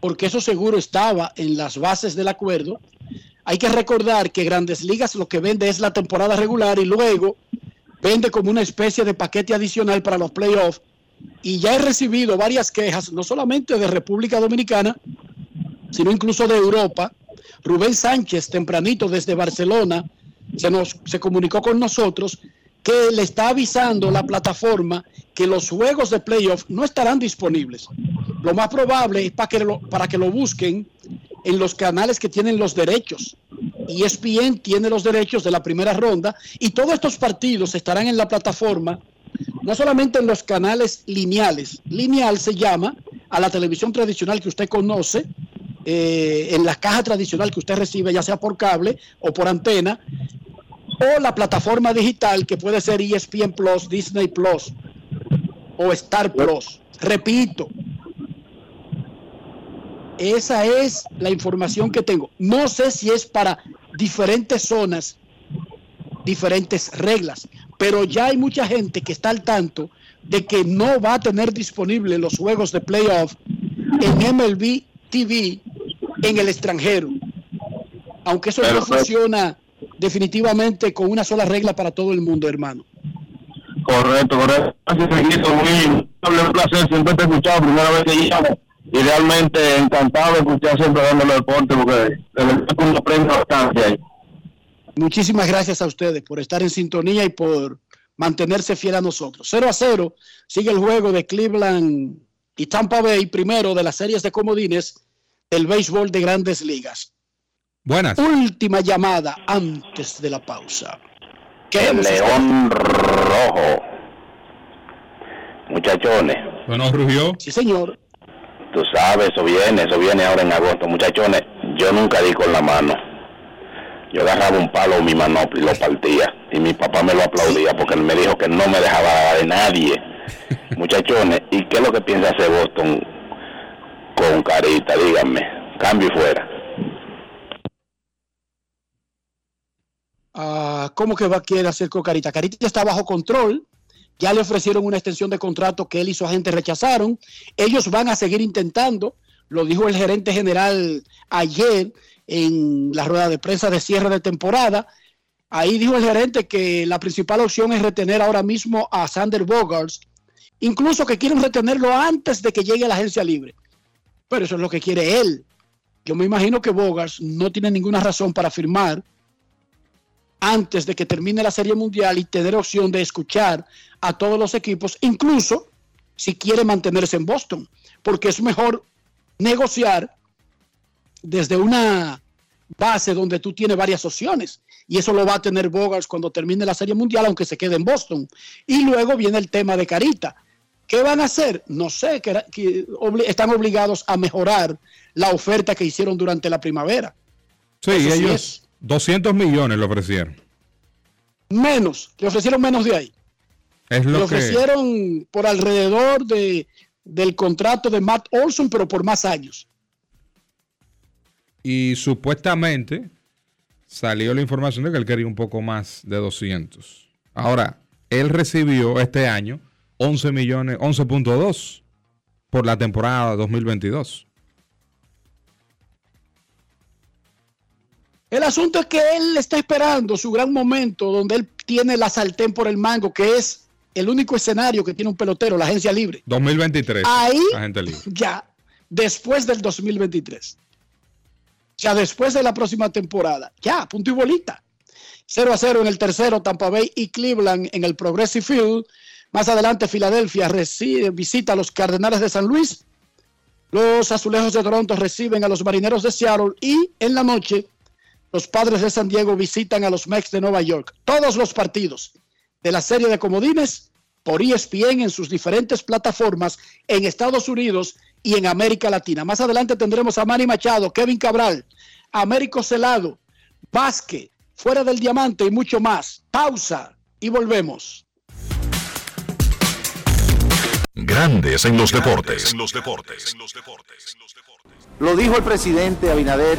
Speaker 4: porque eso seguro estaba en las bases del acuerdo. Hay que recordar que Grandes Ligas lo que vende es la temporada regular y luego vende como una especie de paquete adicional para los playoffs. Y ya he recibido varias quejas, no solamente de República Dominicana, sino incluso de Europa. Rubén Sánchez, tempranito desde Barcelona, se, nos, se comunicó con nosotros que le está avisando la plataforma que los juegos de playoff no estarán disponibles. Lo más probable es para que lo, para que lo busquen en los canales que tienen los derechos. E ESPN tiene los derechos de la primera ronda y todos estos partidos estarán en la plataforma, no solamente en los canales lineales. Lineal se llama a la televisión tradicional que usted conoce, eh, en la caja tradicional que usted recibe, ya sea por cable o por antena, o la plataforma digital que puede ser ESPN Plus, Disney Plus o Star Plus. Repito, esa es la información que tengo. No sé si es para diferentes zonas, diferentes reglas, pero ya hay mucha gente que está al tanto de que no va a tener disponible los juegos de playoff en MLB TV en el extranjero. Aunque eso no funciona definitivamente con una sola regla para todo el mundo, hermano.
Speaker 15: Correcto, correcto. Gracias. Muy un placer. Siempre te he escuchado, primera vez que llamo. Y realmente encantado de escuchar siempre Dando los Deportes porque de verdad uno aprende bastante ahí.
Speaker 4: Muchísimas gracias a ustedes por estar en sintonía y por mantenerse fiel a nosotros. 0 a 0 sigue el juego de Cleveland y Tampa Bay, primero de las series de comodines del béisbol de grandes ligas.
Speaker 2: Buenas.
Speaker 4: Última llamada antes de la pausa.
Speaker 16: El
Speaker 4: Queremos
Speaker 16: león rojo. Muchachones,
Speaker 2: Bueno, rugió.
Speaker 4: Sí, señor.
Speaker 16: tú sabes, eso viene, eso viene ahora en agosto. Muchachones, yo nunca di con la mano. Yo agarraba un palo mi manopla y lo partía. Y mi papá me lo aplaudía porque él me dijo que no me dejaba dar de nadie. Muchachones, ¿y qué es lo que piensa hacer Boston con Carita? Díganme. Cambio y fuera.
Speaker 4: Ah, ¿Cómo que va a querer hacer con Carita? Carita está bajo control. Ya le ofrecieron una extensión de contrato que él y su agente rechazaron. Ellos van a seguir intentando. Lo dijo el gerente general ayer en la rueda de prensa de cierre de temporada. Ahí dijo el gerente que la principal opción es retener ahora mismo a Sander Bogarts, incluso que quieren retenerlo antes de que llegue a la agencia libre. Pero eso es lo que quiere él. Yo me imagino que Bogarts no tiene ninguna razón para firmar antes de que termine la Serie Mundial y tener opción de escuchar a todos los equipos, incluso si quiere mantenerse en Boston, porque es mejor negociar desde una base donde tú tienes varias opciones. Y eso lo va a tener Bogarts cuando termine la Serie Mundial, aunque se quede en Boston. Y luego viene el tema de Carita, ¿Qué van a hacer? No sé, que, era- que obli- están obligados a mejorar la oferta que hicieron durante la primavera.
Speaker 2: Sí, ellos. 200 millones le ofrecieron.
Speaker 4: Menos, le ofrecieron menos de ahí.
Speaker 2: Es
Speaker 4: Le
Speaker 2: lo que
Speaker 4: ofrecieron por alrededor de, del contrato de Matt Olson, pero por más años.
Speaker 2: y supuestamente salió la información de que él quería un poco más de 200. Ahora, él recibió este año 11 millones, 11.2 por la temporada 2022.
Speaker 4: El asunto es que él está esperando su gran momento donde él tiene la sartén por el mango, que es el único escenario que tiene un pelotero, la agencia libre.
Speaker 2: 2023.
Speaker 4: Ahí
Speaker 2: libre.
Speaker 4: ya, después del 2023. Ya después de la próxima temporada. Ya, punto y bolita. 0 a 0 en el tercero, Tampa Bay y Cleveland en el Progressive Field. Más adelante, Filadelfia recibe, visita a los Cardenales de San Luis. Los Azulejos de Toronto reciben a los Marineros de Seattle. Y en la noche, los Padres de San Diego visitan a los Mets de Nueva York. Todos los partidos de la serie de comodines por ESPN en sus diferentes plataformas en Estados Unidos y en América Latina. Más adelante tendremos a Manny Machado, Kevin Cabral, Américo Celado, Vázquez, Fuera del Diamante y mucho más. Pausa y volvemos.
Speaker 1: Grandes en los deportes.
Speaker 17: Lo dijo el presidente Abinader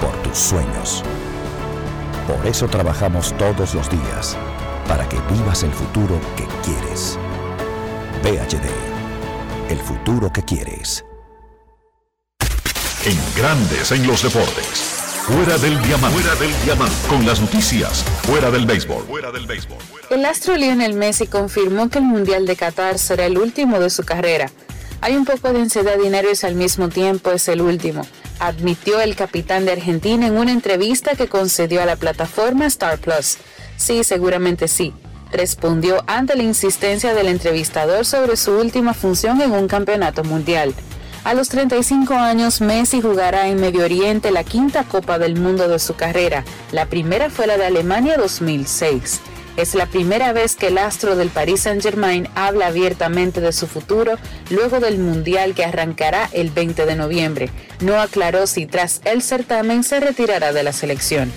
Speaker 18: Por tus sueños. Por eso trabajamos todos los días. Para que vivas el futuro que quieres. VHD. El futuro que quieres.
Speaker 1: En Grandes en los deportes. Fuera del diamante. Fuera del diamante. Con las noticias. Fuera del béisbol. Fuera del béisbol.
Speaker 19: El astro Lionel Messi confirmó que el Mundial de Qatar será el último de su carrera. Hay un poco de ansiedad y nervios al mismo tiempo, es el último, admitió el capitán de Argentina en una entrevista que concedió a la plataforma Star Plus. Sí, seguramente sí, respondió ante la insistencia del entrevistador sobre su última función en un campeonato mundial. A los 35 años, Messi jugará en Medio Oriente la quinta Copa del Mundo de su carrera. La primera fue la de Alemania 2006. Es la primera vez que el astro del Paris Saint-Germain habla abiertamente de su futuro luego del Mundial que arrancará el 20 de noviembre. No aclaró si tras el certamen se retirará de la selección.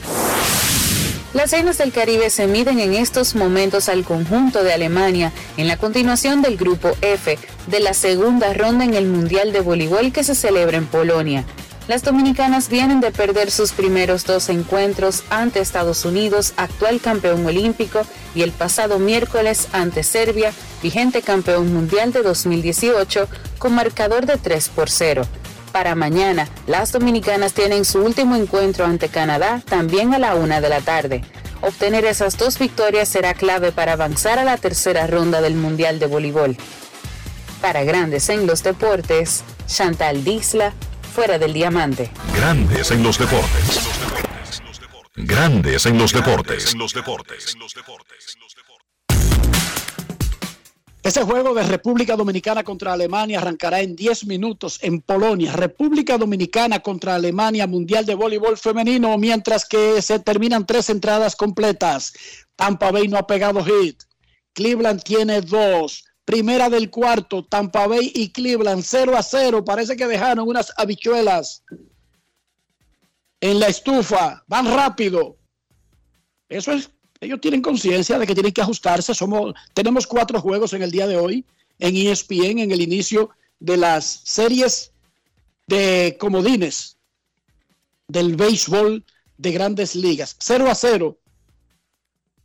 Speaker 19: Las reinas del Caribe se miden en estos momentos al conjunto de Alemania en la continuación del grupo F de la segunda ronda en el Mundial de Voleibol que se celebra en Polonia. Las dominicanas vienen de perder sus primeros dos encuentros ante Estados Unidos, actual campeón olímpico, y el pasado miércoles ante Serbia, vigente campeón mundial de 2018, con marcador de 3 por 0. Para mañana, las dominicanas tienen su último encuentro ante Canadá, también a la una de la tarde. Obtener esas dos victorias será clave para avanzar a la tercera ronda del Mundial de Voleibol. Para Grandes en los Deportes, Chantal Disla, fuera del diamante.
Speaker 1: Grandes en los deportes. Grandes en los deportes.
Speaker 4: Te Ese juego de República Dominicana contra Alemania arrancará en 10 minutos en Polonia. República Dominicana contra Alemania, Mundial de Voleibol Femenino, mientras que se terminan tres entradas completas. Tampa Bay no ha pegado hit. Cleveland tiene dos. Primera del cuarto, Tampa Bay y Cleveland 0 a 0. Parece que dejaron unas habichuelas en la estufa. Van rápido. Eso es ellos tienen conciencia de que tienen que ajustarse. Somos, tenemos cuatro juegos en el día de hoy en ESPN en el inicio de las series de comodines del béisbol de grandes ligas. 0 a 0.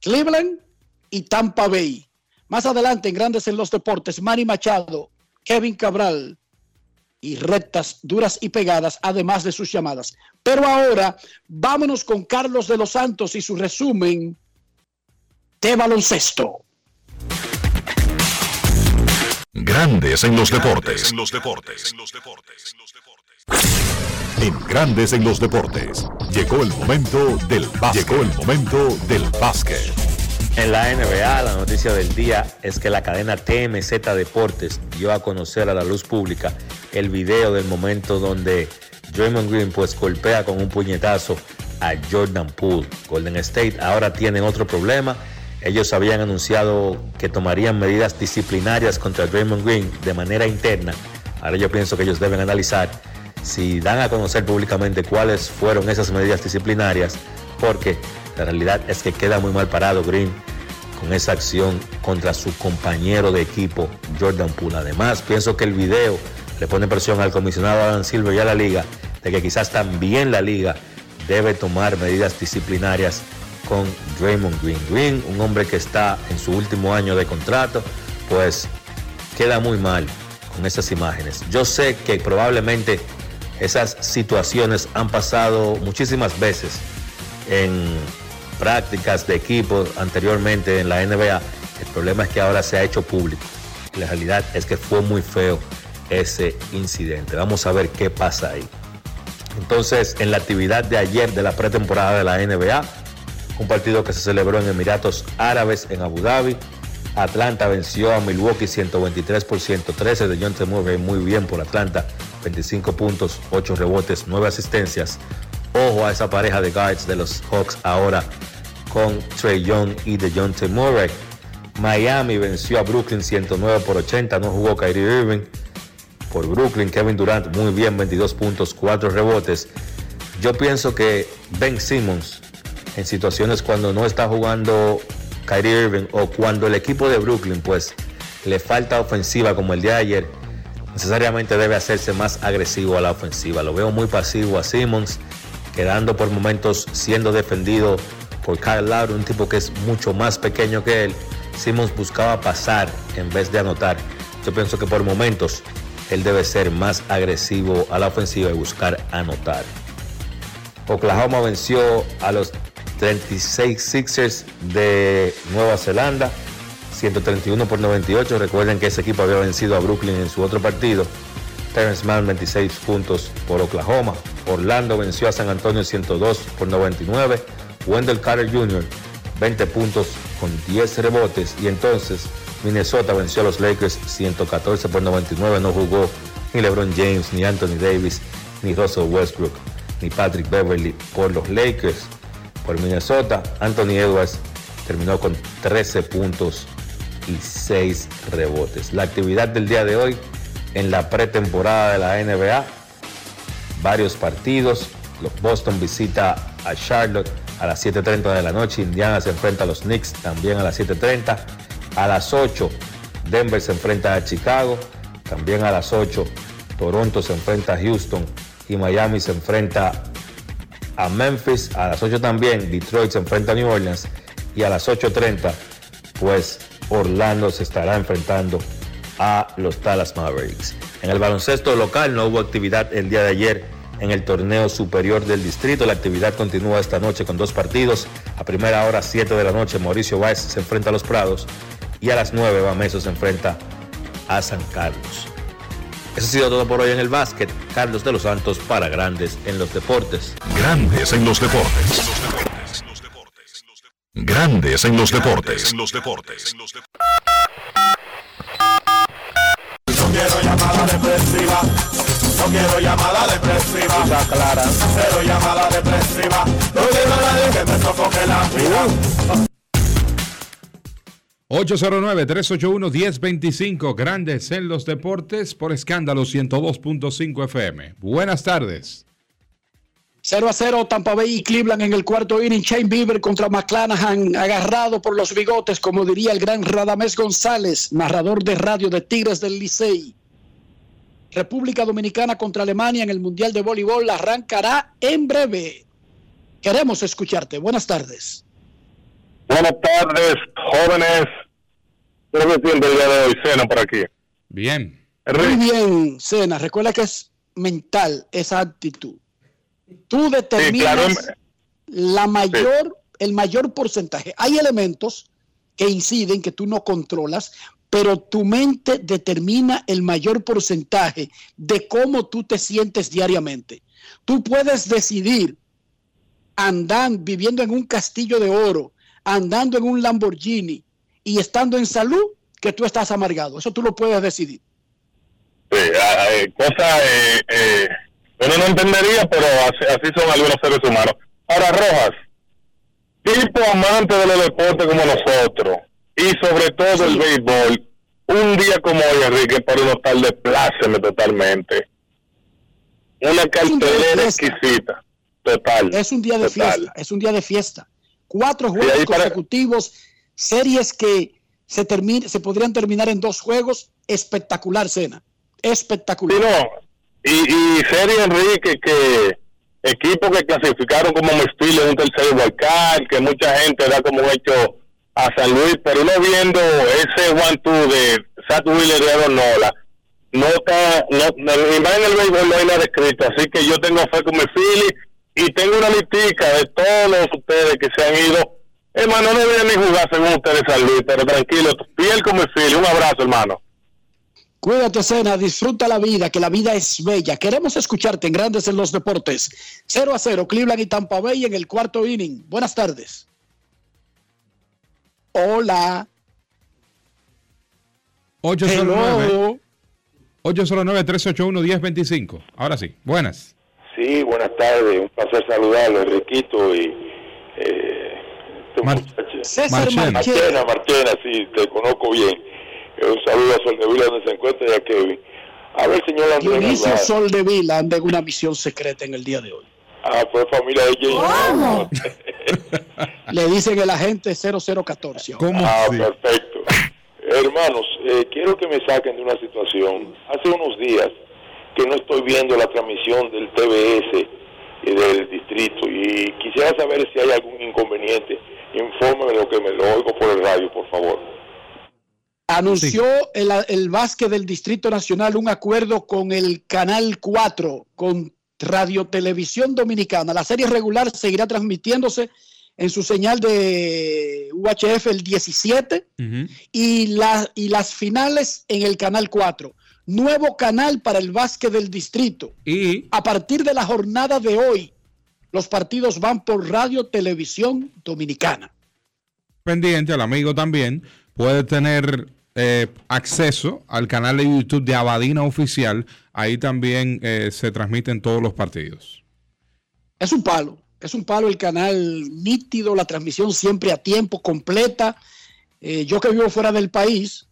Speaker 4: Cleveland y Tampa Bay. Más adelante en Grandes en los Deportes, Manny Machado, Kevin Cabral y rectas duras y pegadas, además de sus llamadas. Pero ahora vámonos con Carlos de los Santos y su resumen de baloncesto.
Speaker 1: Grandes en los deportes. En los deportes. En Grandes en los deportes. Llegó el momento del básquet. Llegó el momento del básquet.
Speaker 20: En la NBA, la noticia del día es que la cadena TMZ Deportes dio a conocer a la luz pública el video del momento donde Draymond Green pues golpea con un puñetazo a Jordan Poole. Golden State ahora tiene otro problema. Ellos habían anunciado que tomarían medidas disciplinarias contra Draymond Green de manera interna. Ahora yo pienso que ellos deben analizar si dan a conocer públicamente cuáles fueron esas medidas disciplinarias, porque la realidad es que queda muy mal parado Green con esa acción contra su compañero de equipo Jordan Poole. Además, pienso que el video le pone presión al comisionado Adam Silver y a la liga de que quizás también la liga debe tomar medidas disciplinarias con Draymond Green. Green, un hombre que está en su último año de contrato, pues queda muy mal con esas imágenes. Yo sé que probablemente esas situaciones han pasado muchísimas veces en prácticas de equipos anteriormente en la NBA. El problema es que ahora se ha hecho público. La realidad es que fue muy feo ese incidente. Vamos a ver qué pasa ahí. Entonces, en la actividad de ayer de la pretemporada de la NBA, un partido que se celebró en Emiratos Árabes en Abu Dhabi. Atlanta venció a Milwaukee 123 por 113 de John. Murray, muy bien por Atlanta, 25 puntos, 8 rebotes, 9 asistencias. Ojo a esa pareja de guards de los Hawks ahora con Trey Young y de John T. Murray. Miami venció a Brooklyn 109 por 80, no jugó Kyrie Irving. Por Brooklyn, Kevin Durant muy bien, 22 puntos, 4 rebotes. Yo pienso que Ben Simmons en situaciones cuando no está jugando Kyrie Irving o cuando el equipo de Brooklyn pues le falta ofensiva como el de ayer, necesariamente debe hacerse más agresivo a la ofensiva. Lo veo muy pasivo a Simmons, quedando por momentos siendo defendido por Kyle Lowry, un tipo que es mucho más pequeño que él. Simmons buscaba pasar en vez de anotar. Yo pienso que por momentos él debe ser más agresivo a la ofensiva y buscar anotar. Oklahoma venció a los 36 Sixers de Nueva Zelanda, 131 por 98. Recuerden que ese equipo había vencido a Brooklyn en su otro partido. Terrence Mann 26 puntos por Oklahoma. Orlando venció a San Antonio 102 por 99. Wendell Carter Jr. 20 puntos con 10 rebotes. Y entonces Minnesota venció a los Lakers 114 por 99. No jugó ni LeBron James, ni Anthony Davis, ni Russell Westbrook, ni Patrick Beverly por los Lakers por Minnesota, Anthony Edwards terminó con 13 puntos y 6 rebotes. La actividad del día de hoy en la pretemporada de la NBA, varios partidos. Boston visita a Charlotte a las 7.30 de la noche. Indiana se enfrenta a los Knicks también a las 7.30. A las 8, Denver se enfrenta a Chicago. También a las 8, Toronto se enfrenta a Houston y Miami se enfrenta a Memphis. A las 8 también Detroit se enfrenta a New Orleans. Y a las 8.30 pues Orlando se estará enfrentando a los Dallas Mavericks. En el baloncesto local no hubo actividad el día de ayer en el torneo superior del distrito. La actividad continúa esta noche con dos partidos. A primera hora, 7 de la noche, Mauricio Báez se enfrenta a los Prados. Y a las 9, Bameso se enfrenta a San Carlos. Eso ha sido todo por hoy en el básquet. Carlos de los Santos para Grandes en los Deportes.
Speaker 1: Grandes en los deportes. Grandes en los deportes. En los deportes.
Speaker 12: Llamada depresiva. No quiero llamada depresiva.
Speaker 20: Está clara.
Speaker 12: Cero llamada depresiva. No quiero a nadie que me sofoque la vida.
Speaker 2: 809-381-1025, Grandes en los Deportes por escándalo 102.5 FM. Buenas tardes.
Speaker 4: 0 a 0 Tampa Bay y Cleveland en el cuarto inning. Shane Bieber contra McClanahan, agarrado por los bigotes, como diría el gran Radamés González, narrador de radio de Tigres del Licey. República Dominicana contra Alemania en el Mundial de Voleibol arrancará en breve. Queremos escucharte. Buenas tardes.
Speaker 21: Buenas tardes, jóvenes. ¿Cómo se siente el día de hoy? Cena por aquí.
Speaker 2: Bien.
Speaker 4: Muy bien, Sena. Recuerda que es mental esa actitud. Tú determinas
Speaker 21: claro.
Speaker 4: la mayor, el mayor porcentaje. Hay elementos que inciden que tú no controlas, pero tu mente determina el mayor porcentaje de cómo tú te sientes diariamente. Tú puedes decidir andando, viviendo en un castillo de oro, andando en un Lamborghini y estando en salud, que tú estás amargado. Eso tú lo puedes decidir.
Speaker 21: Sí, eh, cosa eh, eh, uno no entendería, pero así, así son algunos seres humanos. Ahora, Rojas, tipo amante de los deportes como nosotros, y sobre todo el béisbol, un día como hoy, Enrique, para uno estar de pláceme totalmente. Una cartelera exquisita, total.
Speaker 4: Es un día de
Speaker 21: total.
Speaker 4: fiesta, es un día de fiesta. Cuatro juegos
Speaker 21: para-
Speaker 4: consecutivos, series que se, termi- se podrían terminar en dos juegos. Espectacular, Cena. Espectacular.
Speaker 21: Sí, no. Y, y serie, Enrique, que equipos que clasificaron como Mestil en un tercer wildcard, que mucha gente da como hecho a San Luis, pero uno viendo ese one-two de Zach Wheeler y Aaron Nola, no está, no, no- ni más en el béisbol no hay nada escrito, así que yo tengo fe con mi Philly y tengo una listica de todos ustedes que se han ido. Hermano, no a ni jugar según ustedes San Luis, pero tranquilo, fiel con mi Philly. Un abrazo, hermano.
Speaker 4: Cuídate, Cena, disfruta la vida, que la vida es bella. Queremos escucharte en Grandes en los Deportes. 0 a 0, Cleveland y Tampa Bay en el cuarto inning. Buenas tardes. Hola.
Speaker 2: 809 809-381-1025. Ahora sí, buenas.
Speaker 22: Sí, buenas tardes, un placer saludarlo, Enriquito y eh, este muchacho.
Speaker 4: César
Speaker 22: Marchena.
Speaker 4: Marchena.
Speaker 22: Marchena, sí, te conozco bien. Eh, un saludo a Soldevila donde se encuentra y a Kevin. A ver, señor Andrés
Speaker 4: Dionisio. Sol de Vila anda en una misión secreta en el día de hoy.
Speaker 22: Ah, fue familia de Jay.
Speaker 4: Le dicen el agente 0014.
Speaker 22: ah, perfecto. Hermanos, eh, quiero que me saquen de una situación. Hace unos días que no estoy viendo la transmisión del TBS y del distrito y quisiera saber si hay algún inconveniente. Infórmeme lo que me lo oigo por el radio, por favor.
Speaker 4: Anunció el, el básquet del Distrito Nacional un acuerdo con el Canal 4, con Radio Televisión Dominicana. La serie regular seguirá transmitiéndose en su señal de UHF el 17 y, la- y las finales en el Canal 4. Nuevo canal para el básquet del distrito.
Speaker 2: Y
Speaker 4: a partir de la jornada de hoy, los partidos van por Radio Televisión Dominicana.
Speaker 2: Pendiente, el amigo también puede tener eh, acceso al canal de YouTube de Abadina Oficial. Ahí también eh, se transmiten todos los partidos.
Speaker 4: Es un palo, es un palo el canal nítido, la transmisión siempre a tiempo, completa. Eh, yo que vivo fuera del país,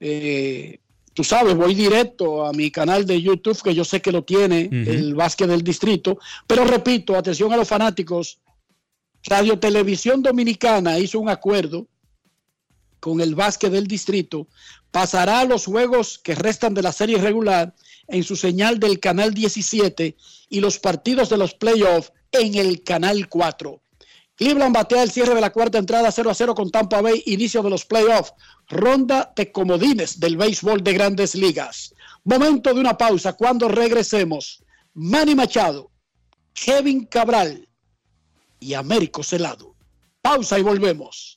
Speaker 4: eh, tú sabes, voy directo a mi canal de YouTube, que yo sé que lo tiene el básquet del distrito. Pero repito, atención a los fanáticos, Radio Televisión Dominicana hizo un acuerdo con el básquet del distrito, pasará los juegos que restan de la serie regular en su señal del canal 17 y los partidos de los playoffs en el canal 4. Cleveland batea el cierre de la cuarta entrada 0 a 0 con Tampa Bay, inicio de los playoffs, ronda de comodines del béisbol de grandes ligas. Momento de una pausa cuando regresemos. Manny Machado, Kevin Cabral y Américo Celado. Pausa y volvemos.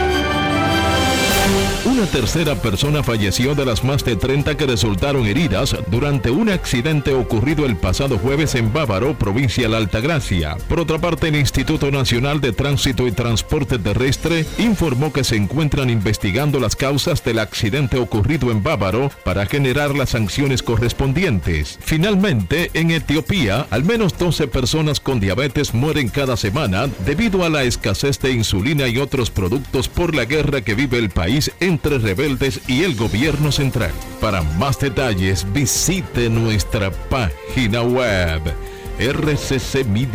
Speaker 23: Una tercera persona falleció de las más de 30 que resultaron heridas durante un accidente ocurrido el pasado jueves en Bávaro, provincia de la Altagracia. Por otra parte, el Instituto Nacional de Tránsito y Transporte Terrestre informó que se encuentran investigando las causas del accidente ocurrido en Bávaro para generar las sanciones correspondientes. Finalmente, en Etiopía, al menos 12 personas con diabetes mueren cada semana debido a la escasez de insulina y otros productos por la guerra que vive el país entre rebeldes y el gobierno central. Para más detalles visite nuestra página web rccmedia.com.do.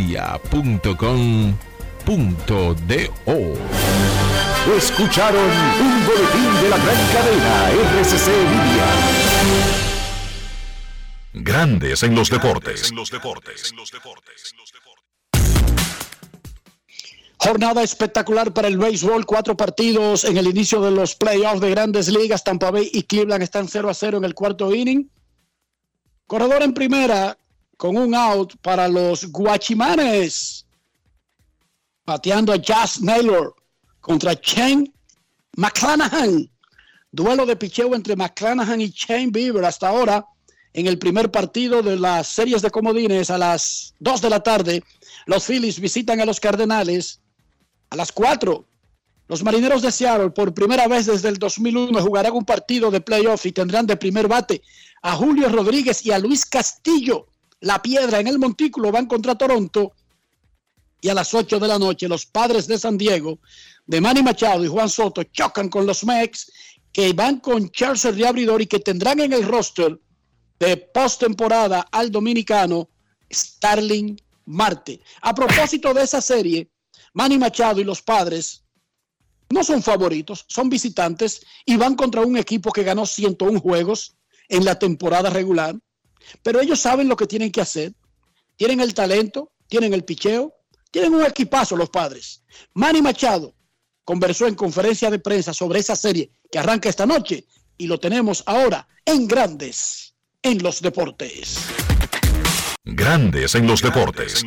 Speaker 18: Escucharon un boletín de la gran cadena RCC Media.
Speaker 1: Grandes en los deportes.
Speaker 4: Jornada espectacular para el béisbol, cuatro partidos en el inicio de los playoffs de grandes ligas. Tampa Bay y Cleveland están 0 a 0 en el cuarto inning. Corredor en primera con un out para los Guachimanes. Pateando a Jazz Naylor contra Chen McClanahan. Duelo de picheo entre McClanahan y Shane Bieber hasta ahora en el primer partido de las series de comodines a las 2 de la tarde. Los Phillies visitan a los Cardenales a las 4. Los Marineros de Seattle por primera vez desde el 2001 jugarán un partido de playoff y tendrán de primer bate a Julio Rodríguez y a Luis Castillo. La piedra en el montículo van contra Toronto y a las 8 de la noche los padres de San Diego de Manny Machado y Juan Soto chocan con los Mex que van con Charles de abridor y que tendrán en el roster de postemporada al dominicano Starling Marte. A propósito de esa serie, Manny Machado y los padres no son favoritos, son visitantes y van contra un equipo que ganó 101 juegos en la temporada regular. Pero ellos saben lo que tienen que hacer. Tienen el talento, tienen el picheo, tienen un equipazo los padres. Manny Machado conversó en conferencia de prensa sobre esa serie que arranca esta noche y lo tenemos ahora en Grandes en los Deportes.
Speaker 1: Grandes en los deportes.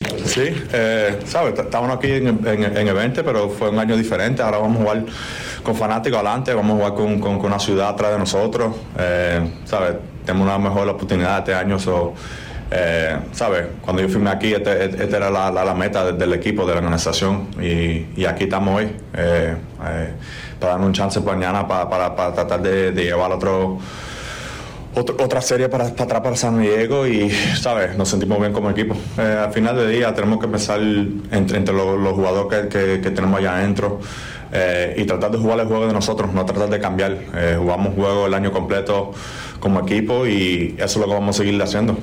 Speaker 24: Sí, eh, ¿sabes? Estábamos aquí en, en, en evento, pero fue un año diferente. Ahora vamos a jugar con fanáticos adelante, vamos a jugar con, con, una ciudad atrás de nosotros. Eh, ¿Sabes? Tenemos una mejor oportunidad este año. So, eh, ¿Sabes? Cuando yo firmé aquí, esta este era la, la, meta del equipo, de la organización. Y, aquí estamos hoy, eh, para darnos un chance mañana para, para, para tratar de llevar otro otra serie para, para atrás para San Diego y, ¿sabes? Nos sentimos bien como equipo. Eh, al final del día tenemos que pensar entre, entre los, los jugadores que, que, que, tenemos allá adentro eh, y tratar de jugar el juego de nosotros, no tratar de cambiar. Eh, jugamos juego el año completo como equipo y eso es lo que vamos a seguir haciendo.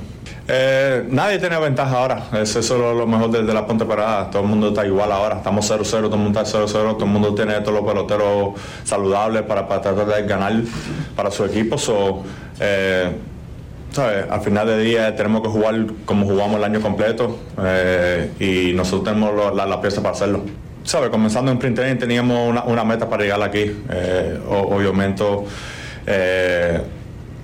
Speaker 24: Eh, nadie tiene ventaja ahora, eso, es lo, lo mejor desde la ponte parada, todo el mundo está igual ahora, estamos 0-0, todo el mundo está 0-0, todo el mundo tiene todos los peloteros saludables para, para tratar de ganar para su equipo. So, eh, ¿sabes? Al final del día tenemos que jugar como jugamos el año completo eh, y nosotros tenemos la, la, pieza para hacerlo. ¿Sabes? Comenzando en sprint training teníamos una, una meta para llegar aquí. Eh, obviamente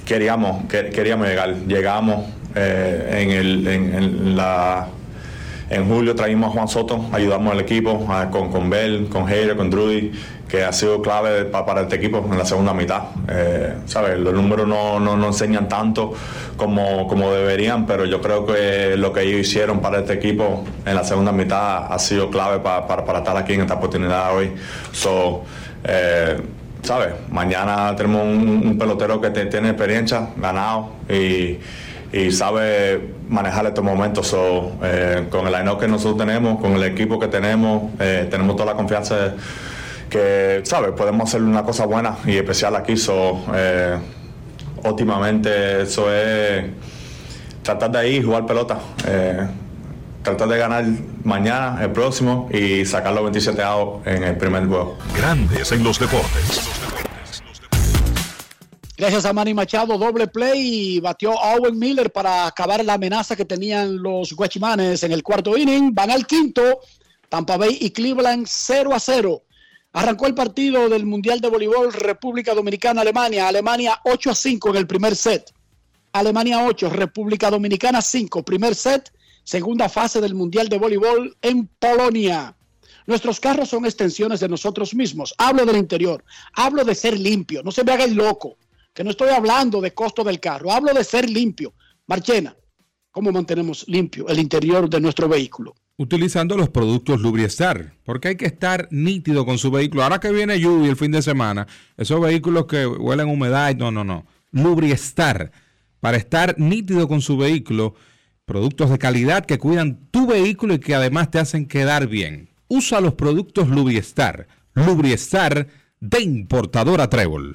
Speaker 24: queríamos, queríamos llegar, llegamos eh, en, el, en, la en julio traímos a Juan Soto, ayudamos al equipo con, con Bell, con Heider, con Drudy, que ha sido clave para, este equipo en la segunda mitad. Eh, ¿sabes? Los números no, no, no, enseñan tanto como, como deberían, pero yo creo que lo que ellos hicieron para este equipo en la segunda mitad ha sido clave para, para, estar aquí en esta oportunidad hoy. So, eh, ¿sabes? Mañana tenemos un, pelotero que tiene experiencia, ganado y y sabe manejar estos momentos. So, eh, con el line que nosotros tenemos, con el equipo que tenemos, eh, tenemos toda la confianza que, ¿sabes? Podemos hacer una cosa buena y especial aquí. So, eh, últimamente eso es tratar de ahí jugar pelota. Eh, tratar de ganar mañana, el próximo, y sacar los 27 outs en el primer juego.
Speaker 1: Grandes en los deportes.
Speaker 4: Gracias a Manny Machado, doble play y batió Owen Miller para acabar la amenaza que tenían los Guachimanes en el cuarto inning. Van al quinto, Tampa Bay y Cleveland 0 a 0. Arrancó el partido del Mundial de Voleibol República Dominicana Alemania. Alemania 8 a 5 en el primer set. Alemania 8, República Dominicana 5. Primer set, segunda fase del Mundial de Voleibol en Polonia. Nuestros carros son extensiones de nosotros mismos. Hablo del interior, hablo de ser limpio. No se me haga el loco, que no estoy hablando de costo del carro. Hablo de ser limpio. Marchena, ¿cómo mantenemos limpio el interior de nuestro vehículo?
Speaker 2: Utilizando los productos Lubriestar, porque hay que estar nítido con su vehículo. Ahora que viene lluvia el fin de semana, esos vehículos que huelen humedad, no, no, no. Lubriestar, para estar nítido con su vehículo, productos de calidad que cuidan tu vehículo y que además te hacen quedar bien. Usa los productos Lubriestar. Lubriestar de importadora Trébol.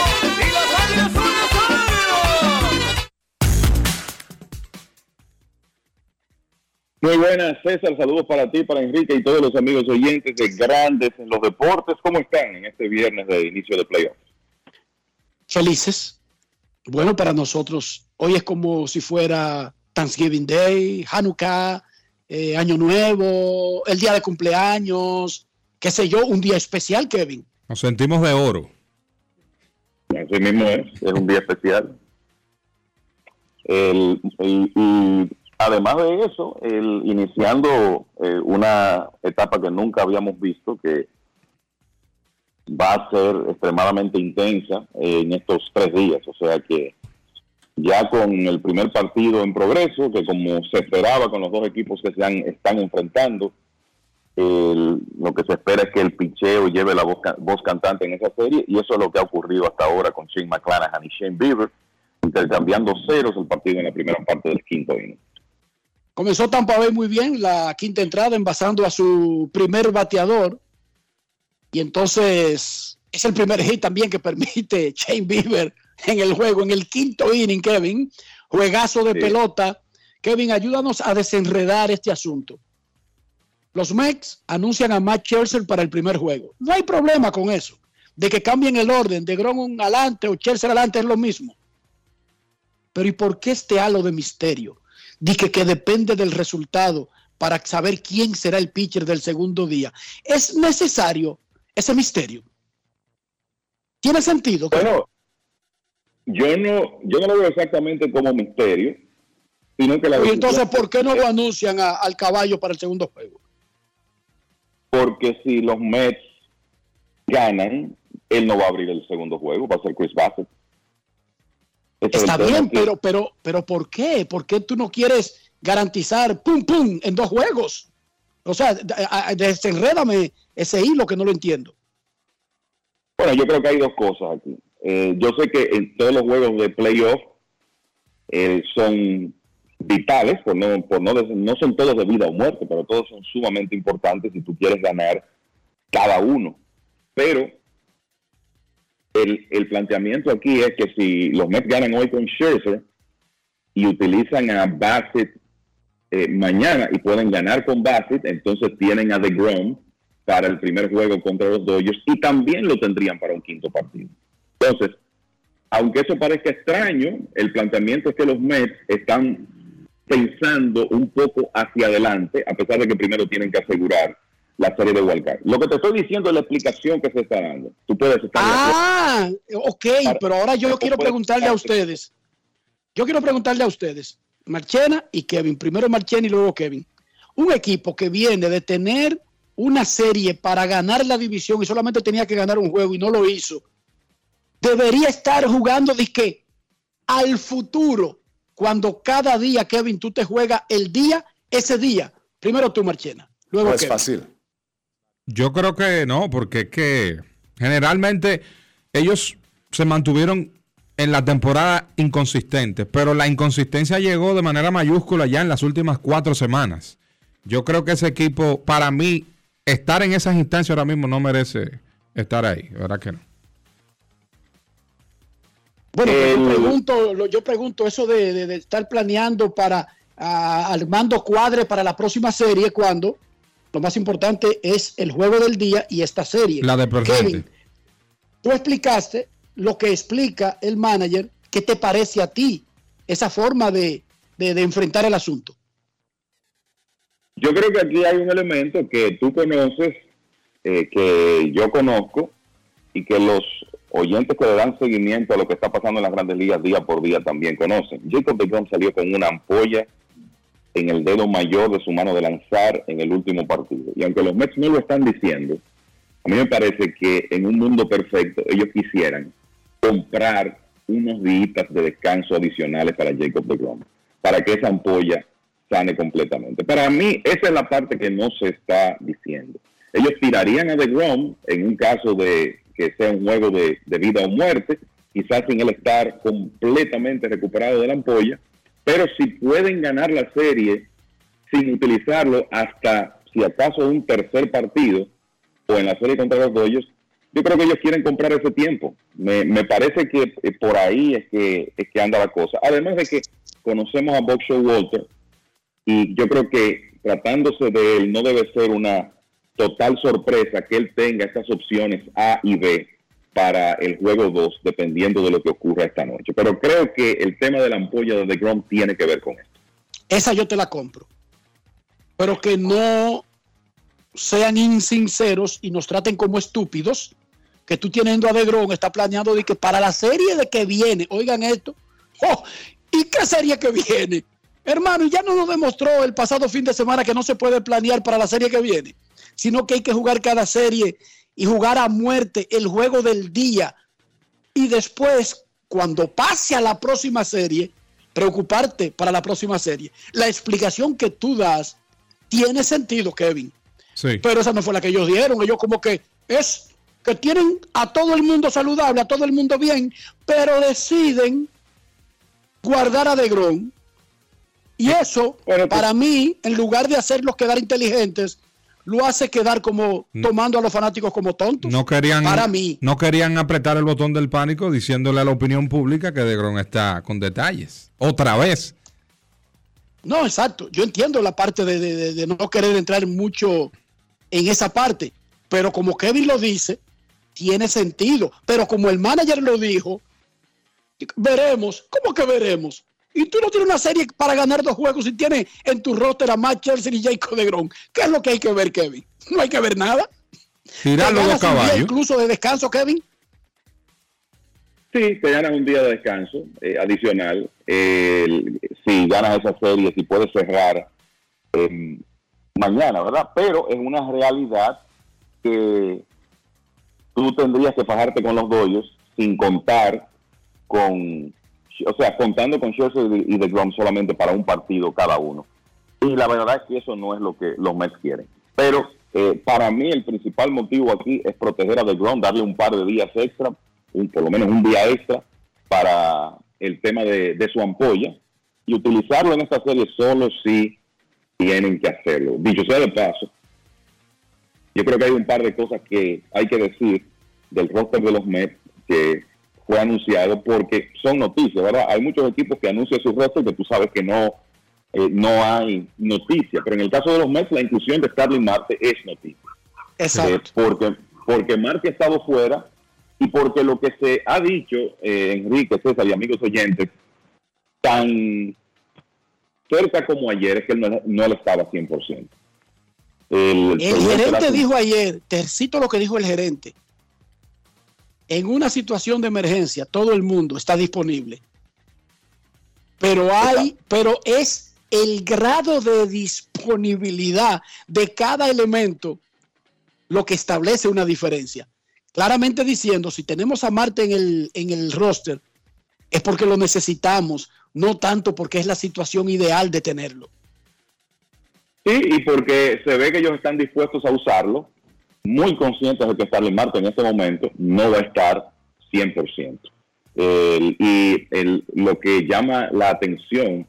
Speaker 25: Muy buenas, César. Saludos para ti, para Enrique y todos los amigos oyentes de Grandes en los Deportes. ¿Cómo están en este viernes de inicio de playoffs?
Speaker 4: Felices. Bueno, para nosotros, hoy es como si fuera Thanksgiving Day, Hanukkah, eh, Año Nuevo, el día de cumpleaños, qué sé yo, un día especial, Kevin.
Speaker 2: Nos sentimos de oro.
Speaker 25: Así mismo es, es un día especial. El, el- y además de eso, el, iniciando eh, una etapa que nunca habíamos visto, que va a ser extremadamente intensa eh, en estos tres días. O sea que ya con el primer partido en progreso, que como se esperaba con los dos equipos que se han- están enfrentando, el- lo que se espera es que el picheo lleve la voz, voz cantante en esa serie, y eso es lo que ha ocurrido hasta ahora con Shane McClanahan y Shane Bieber, intercambiando ceros el partido en la primera parte del quinto inning.
Speaker 4: Comenzó Tampa Bay muy bien la quinta entrada envasando a su primer bateador. Y entonces es el primer hit también que permite Shane Bieber en el juego, en el quinto inning, Kevin. Juegazo de
Speaker 25: Sí.
Speaker 4: pelota. Kevin, ayúdanos a desenredar este asunto. Los Mets anuncian a Matt Scherzer para el primer juego. No hay problema con eso. De que cambien el orden, de Grom adelante o Scherzer adelante es lo mismo. Pero ¿y por qué este halo de misterio? Dice que depende del resultado para saber quién será el pitcher del segundo día. ¿Es necesario ese misterio? ¿Tiene sentido?
Speaker 25: Bueno, yo no, yo no lo veo exactamente como misterio, sino que la
Speaker 4: Y entonces, ¿por qué no lo anuncian a- al caballo para el segundo juego?
Speaker 25: porque si los Mets ganan, él no va a abrir el segundo juego, va a ser Chris Bassett.
Speaker 4: Está bien, pero, pero, pero ¿por qué? ¿Por qué tú no quieres garantizar pum pum en dos juegos? O sea, desenrédame ese hilo que no lo entiendo.
Speaker 25: Bueno, yo creo que hay dos cosas aquí. Eh, yo sé que en todos los juegos de playoff eh, son vitales, por no, por no, no son todos de vida o muerte, pero todos son sumamente importantes si tú quieres ganar cada uno. Pero el, el planteamiento aquí es que si los Mets ganan hoy con Scherzer y utilizan a Bassett eh, mañana y pueden ganar con Bassett, entonces tienen a DeGrom para el primer juego contra los Dodgers y también lo tendrían para un quinto partido. Entonces, aunque eso parezca extraño, el planteamiento es que los Mets están pensando un poco hacia adelante, a pesar de que primero tienen que asegurar la serie de Wildcard. Lo que te estoy diciendo es la explicación que se está dando. Tú puedes estar.
Speaker 4: Ah, ok, pero ahora yo quiero preguntarle a ustedes. Yo quiero preguntarle a ustedes, Marchena y Kevin, primero Marchena y luego Kevin. Un equipo que viene de tener una serie para ganar la división y solamente tenía que ganar un juego y no lo hizo, debería estar jugando de que al futuro, cuando cada día, Kevin, tú te juegas el día, ese día. Primero tú, Marchena. Luego
Speaker 14: No es
Speaker 4: Kevin.
Speaker 14: fácil.
Speaker 2: Yo creo que no, porque es que generalmente ellos se mantuvieron en la temporada inconsistentes, pero la inconsistencia llegó de manera mayúscula ya en las últimas cuatro semanas. Yo creo que ese equipo, para mí, estar en esas instancias ahora mismo no merece estar ahí, ¿verdad que no?
Speaker 4: Bueno, yo pregunto, lo- yo pregunto eso de, de- de estar planeando para armando cuadre para la próxima serie cuando lo más importante es el juego del día y esta serie.
Speaker 2: La de presente.
Speaker 4: Kevin, tú explicaste lo que explica el manager. ¿Qué te parece a ti esa forma de, de- de enfrentar el asunto?
Speaker 25: Yo creo que aquí hay un elemento que tú conoces, eh, que yo conozco y que los oyentes que le dan seguimiento a lo que está pasando en las grandes ligas día por día también conocen. Jacob DeGrom salió con una ampolla en el dedo mayor de su mano de lanzar en el último partido. Y aunque los Mets no lo están diciendo, a mí me parece que en un mundo perfecto ellos quisieran comprar unos días de descanso adicionales para Jacob DeGrom, para que esa ampolla sane completamente. Para mí, esa es la parte que no se está diciendo. Ellos tirarían a DeGrom en un caso de que sea un juego de, de vida o muerte, quizás sin él estar completamente recuperado de la ampolla, pero si pueden ganar la serie sin utilizarlo hasta si acaso un tercer partido o en la serie contra los Dodgers, yo creo que ellos quieren comprar ese tiempo. Me, me parece que eh, por ahí es que, es que anda la cosa. Además de que conocemos a Bob Walter y yo creo que tratándose de él no debe ser una total sorpresa que él tenga estas opciones A y B para el juego 2, dependiendo de lo que ocurra esta noche. Pero creo que el tema de la ampolla de DeGrom tiene que ver con esto.
Speaker 4: Esa yo te la compro. Pero que no sean insinceros y nos traten como estúpidos. Que tú teniendo a DeGrom está planeando de que para la serie de que viene, oigan esto, ¡oh! ¿y qué serie que viene? Hermano, ya no nos demostró el pasado fin de semana que no se puede planear para la serie que viene, sino que hay que jugar cada serie y jugar a muerte el juego del día. Y después, cuando pase a la próxima serie, preocuparte para la próxima serie. La explicación que tú das tiene sentido, Kevin.
Speaker 2: Sí.
Speaker 4: Pero esa no fue la que ellos dieron. Ellos como que es que tienen a todo el mundo saludable, a todo el mundo bien, pero deciden guardar a DeGrom. Y eso, para mí, en lugar de hacerlos quedar inteligentes, lo hace quedar como tomando a los fanáticos como tontos.
Speaker 2: No querían,
Speaker 4: Para mí.
Speaker 2: no querían apretar el botón del pánico diciéndole a la opinión pública que DeGrom está con detalles. Otra vez.
Speaker 4: No, exacto. Yo entiendo la parte de, de- de- de no querer entrar mucho en esa parte, pero como Kevin lo dice, tiene sentido. Pero como el manager lo dijo, veremos. ¿Cómo que veremos? Y tú no tienes una serie para ganar dos juegos y tienes en tu roster a Matt Chelsea y Jacob DeGrom. ¿Qué es lo que hay que ver, Kevin? No hay que ver nada.
Speaker 2: Tirar
Speaker 4: ¿Te
Speaker 2: los caballos.
Speaker 4: incluso de descanso, Kevin.
Speaker 25: Sí, te ganas un día de descanso eh, adicional. Eh, si ganas esa serie, si puedes cerrar eh, mañana, ¿verdad? Pero es una realidad que tú tendrías que fajarte con los Dodgers sin contar con, o sea, contando con Scherzer y de Grom solamente para un partido cada uno. Y la verdad es que eso no es lo que los Mets quieren. Pero eh, para mí el principal motivo aquí es proteger a DeGrom, darle un par de días extra, un, por lo menos un día extra para el tema de, de su ampolla y utilizarlo en esta serie solo si tienen que hacerlo. Dicho sea de paso, yo creo que hay un par de cosas que hay que decir del roster de los Mets que fue anunciado porque son noticias, ¿verdad? Hay muchos equipos que anuncian su roster que tú sabes que no, eh, no hay noticia, pero en el caso de los Mets la inclusión de Starling Marte es noticia.
Speaker 4: Exacto.
Speaker 25: Eh, porque, porque Marte ha estado fuera y porque lo que se ha dicho, eh, Enrique, César y amigos oyentes, tan cerca como ayer es que él no, no lo estaba 100%. El,
Speaker 4: El gerente dijo ayer, te cito lo que dijo el gerente. En una situación de emergencia, todo el mundo está disponible. Pero hay, pero es el grado de disponibilidad de cada elemento lo que establece una diferencia. Claramente diciendo, si tenemos a Marte en el, en el roster, es porque lo necesitamos, no tanto porque es la situación ideal de tenerlo.
Speaker 25: Sí, y porque se ve que ellos están dispuestos a usarlo, muy conscientes de que Starling Marte en este momento no va a estar 100%. El- y el- lo que llama la atención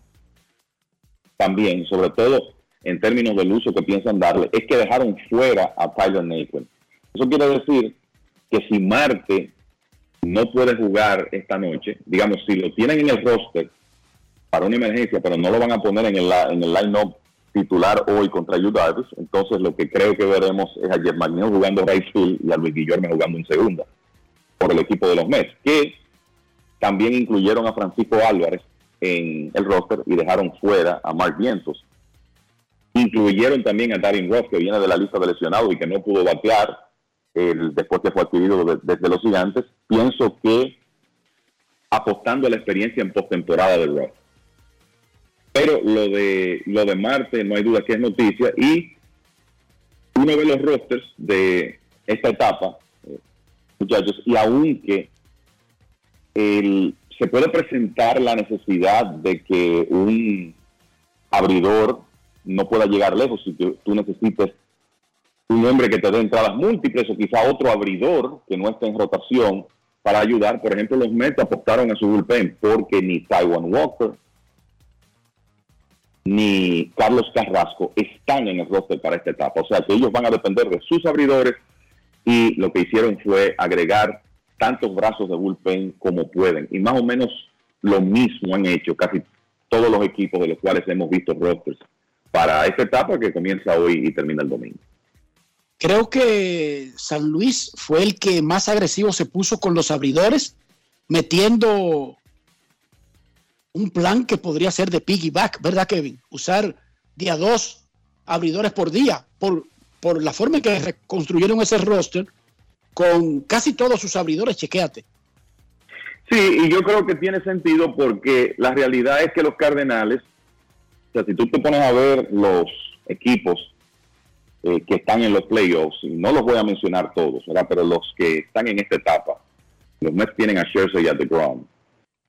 Speaker 25: también, sobre todo en términos del uso que piensan darle, es que dejaron fuera a Tyler Naquin. Eso quiere decir que si Marte no puede jugar esta noche, digamos, si lo tienen en el roster para una emergencia, pero no lo van a poner en el, en el line-up titular hoy contra Darvish, entonces lo que creo que veremos es a Jeff jugando right field y a Luis Guillermo jugando en segunda por el equipo de los Mets, que también incluyeron a Francisco Álvarez en el roster y dejaron fuera a Mark Vientos. Incluyeron también a Darren Ross, que viene de la lista de lesionados y que no pudo batear el- después que fue adquirido de- desde los gigantes. Pienso que apostando a la experiencia en postemporada de Ross. Pero lo de lo de Marte no hay duda que es noticia y uno ve los rosters de esta etapa, eh, muchachos, y aunque se puede presentar la necesidad de que un abridor no pueda llegar lejos si tú, tú necesites un hombre que te dé entradas múltiples o quizá otro abridor que no esté en rotación para ayudar. Por ejemplo, los Mets apostaron a su bullpen porque ni Taiwan Walker ni Carlos Carrasco están en el roster para esta etapa. O sea que ellos van a depender de sus abridores y lo que hicieron fue agregar tantos brazos de bullpen como pueden. Y más o menos lo mismo han hecho casi todos los equipos de los cuales hemos visto rosters para esta etapa que comienza hoy y termina el domingo.
Speaker 4: Creo que San Luis fue el que más agresivo se puso con los abridores, metiendo un plan que podría ser de piggyback, ¿verdad, Kevin? Usar día dos abridores por día, por, por la forma en que reconstruyeron ese roster con casi todos sus abridores, chequéate.
Speaker 25: Sí, y yo creo que tiene sentido porque la realidad es que los Cardenales, o sea, si tú te pones a ver los equipos eh, que están en los playoffs, y no los voy a mencionar todos, ¿verdad? Pero los que están en esta etapa, los Mets tienen a Scherzer y a DeGrom.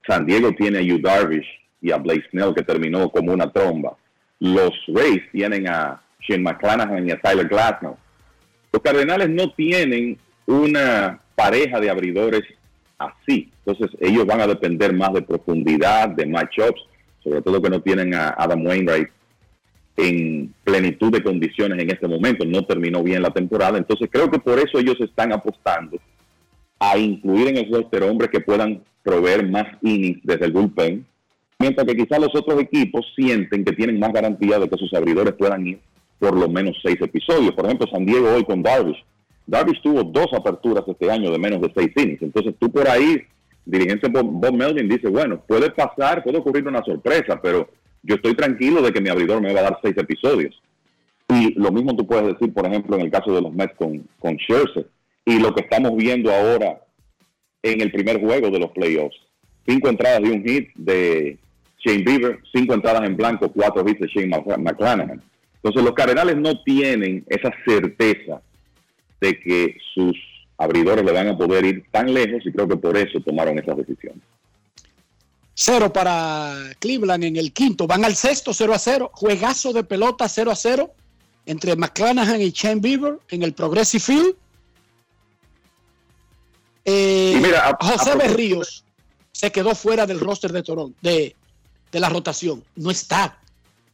Speaker 25: San Diego tiene a Yu Darvish y a Blake Snell, que terminó como una tromba. Los Rays tienen a Shane McClanahan y a Tyler Glasnow. Los Cardenales no tienen una pareja de abridores así. Entonces ellos van a depender más de profundidad, de matchups, sobre todo que no tienen a Adam Wainwright en plenitud de condiciones en este momento. No terminó bien la temporada. Entonces creo que por eso ellos están apostando a incluir en el roster hombres que puedan proveer más innings desde el bullpen, mientras que quizás los otros equipos sienten que tienen más garantía de que sus abridores puedan ir por lo menos seis episodios. Por ejemplo, San Diego hoy con Darvish. Darvish tuvo dos aperturas este año de menos de seis innings. Entonces tú por ahí, dirigencia Bob, Bob Melvin dice, bueno, puede pasar, puede ocurrir una sorpresa, pero yo estoy tranquilo de que mi abridor me va a dar seis episodios. Y lo mismo tú puedes decir, por ejemplo, en el caso de los Mets con, con Scherzer. Y lo que estamos viendo ahora en el primer juego de los playoffs. Cinco entradas de un hit de Shane Bieber, cinco entradas en blanco, cuatro hits de Shane Mc- McClanahan. Entonces los Cardenales no tienen esa certeza de que sus abridores le van a poder ir tan lejos y creo que por eso tomaron esas decisiones.
Speaker 4: Cero para Cleveland en el quinto. Van al sexto, 0 a 0. Juegazo de pelota, 0 a 0. Entre McClanahan y Shane Bieber en el Progressive Field. Eh,
Speaker 25: Y mira, a-
Speaker 4: José
Speaker 25: a-
Speaker 4: Berríos se quedó fuera del roster de Toronto, de, de la rotación. No está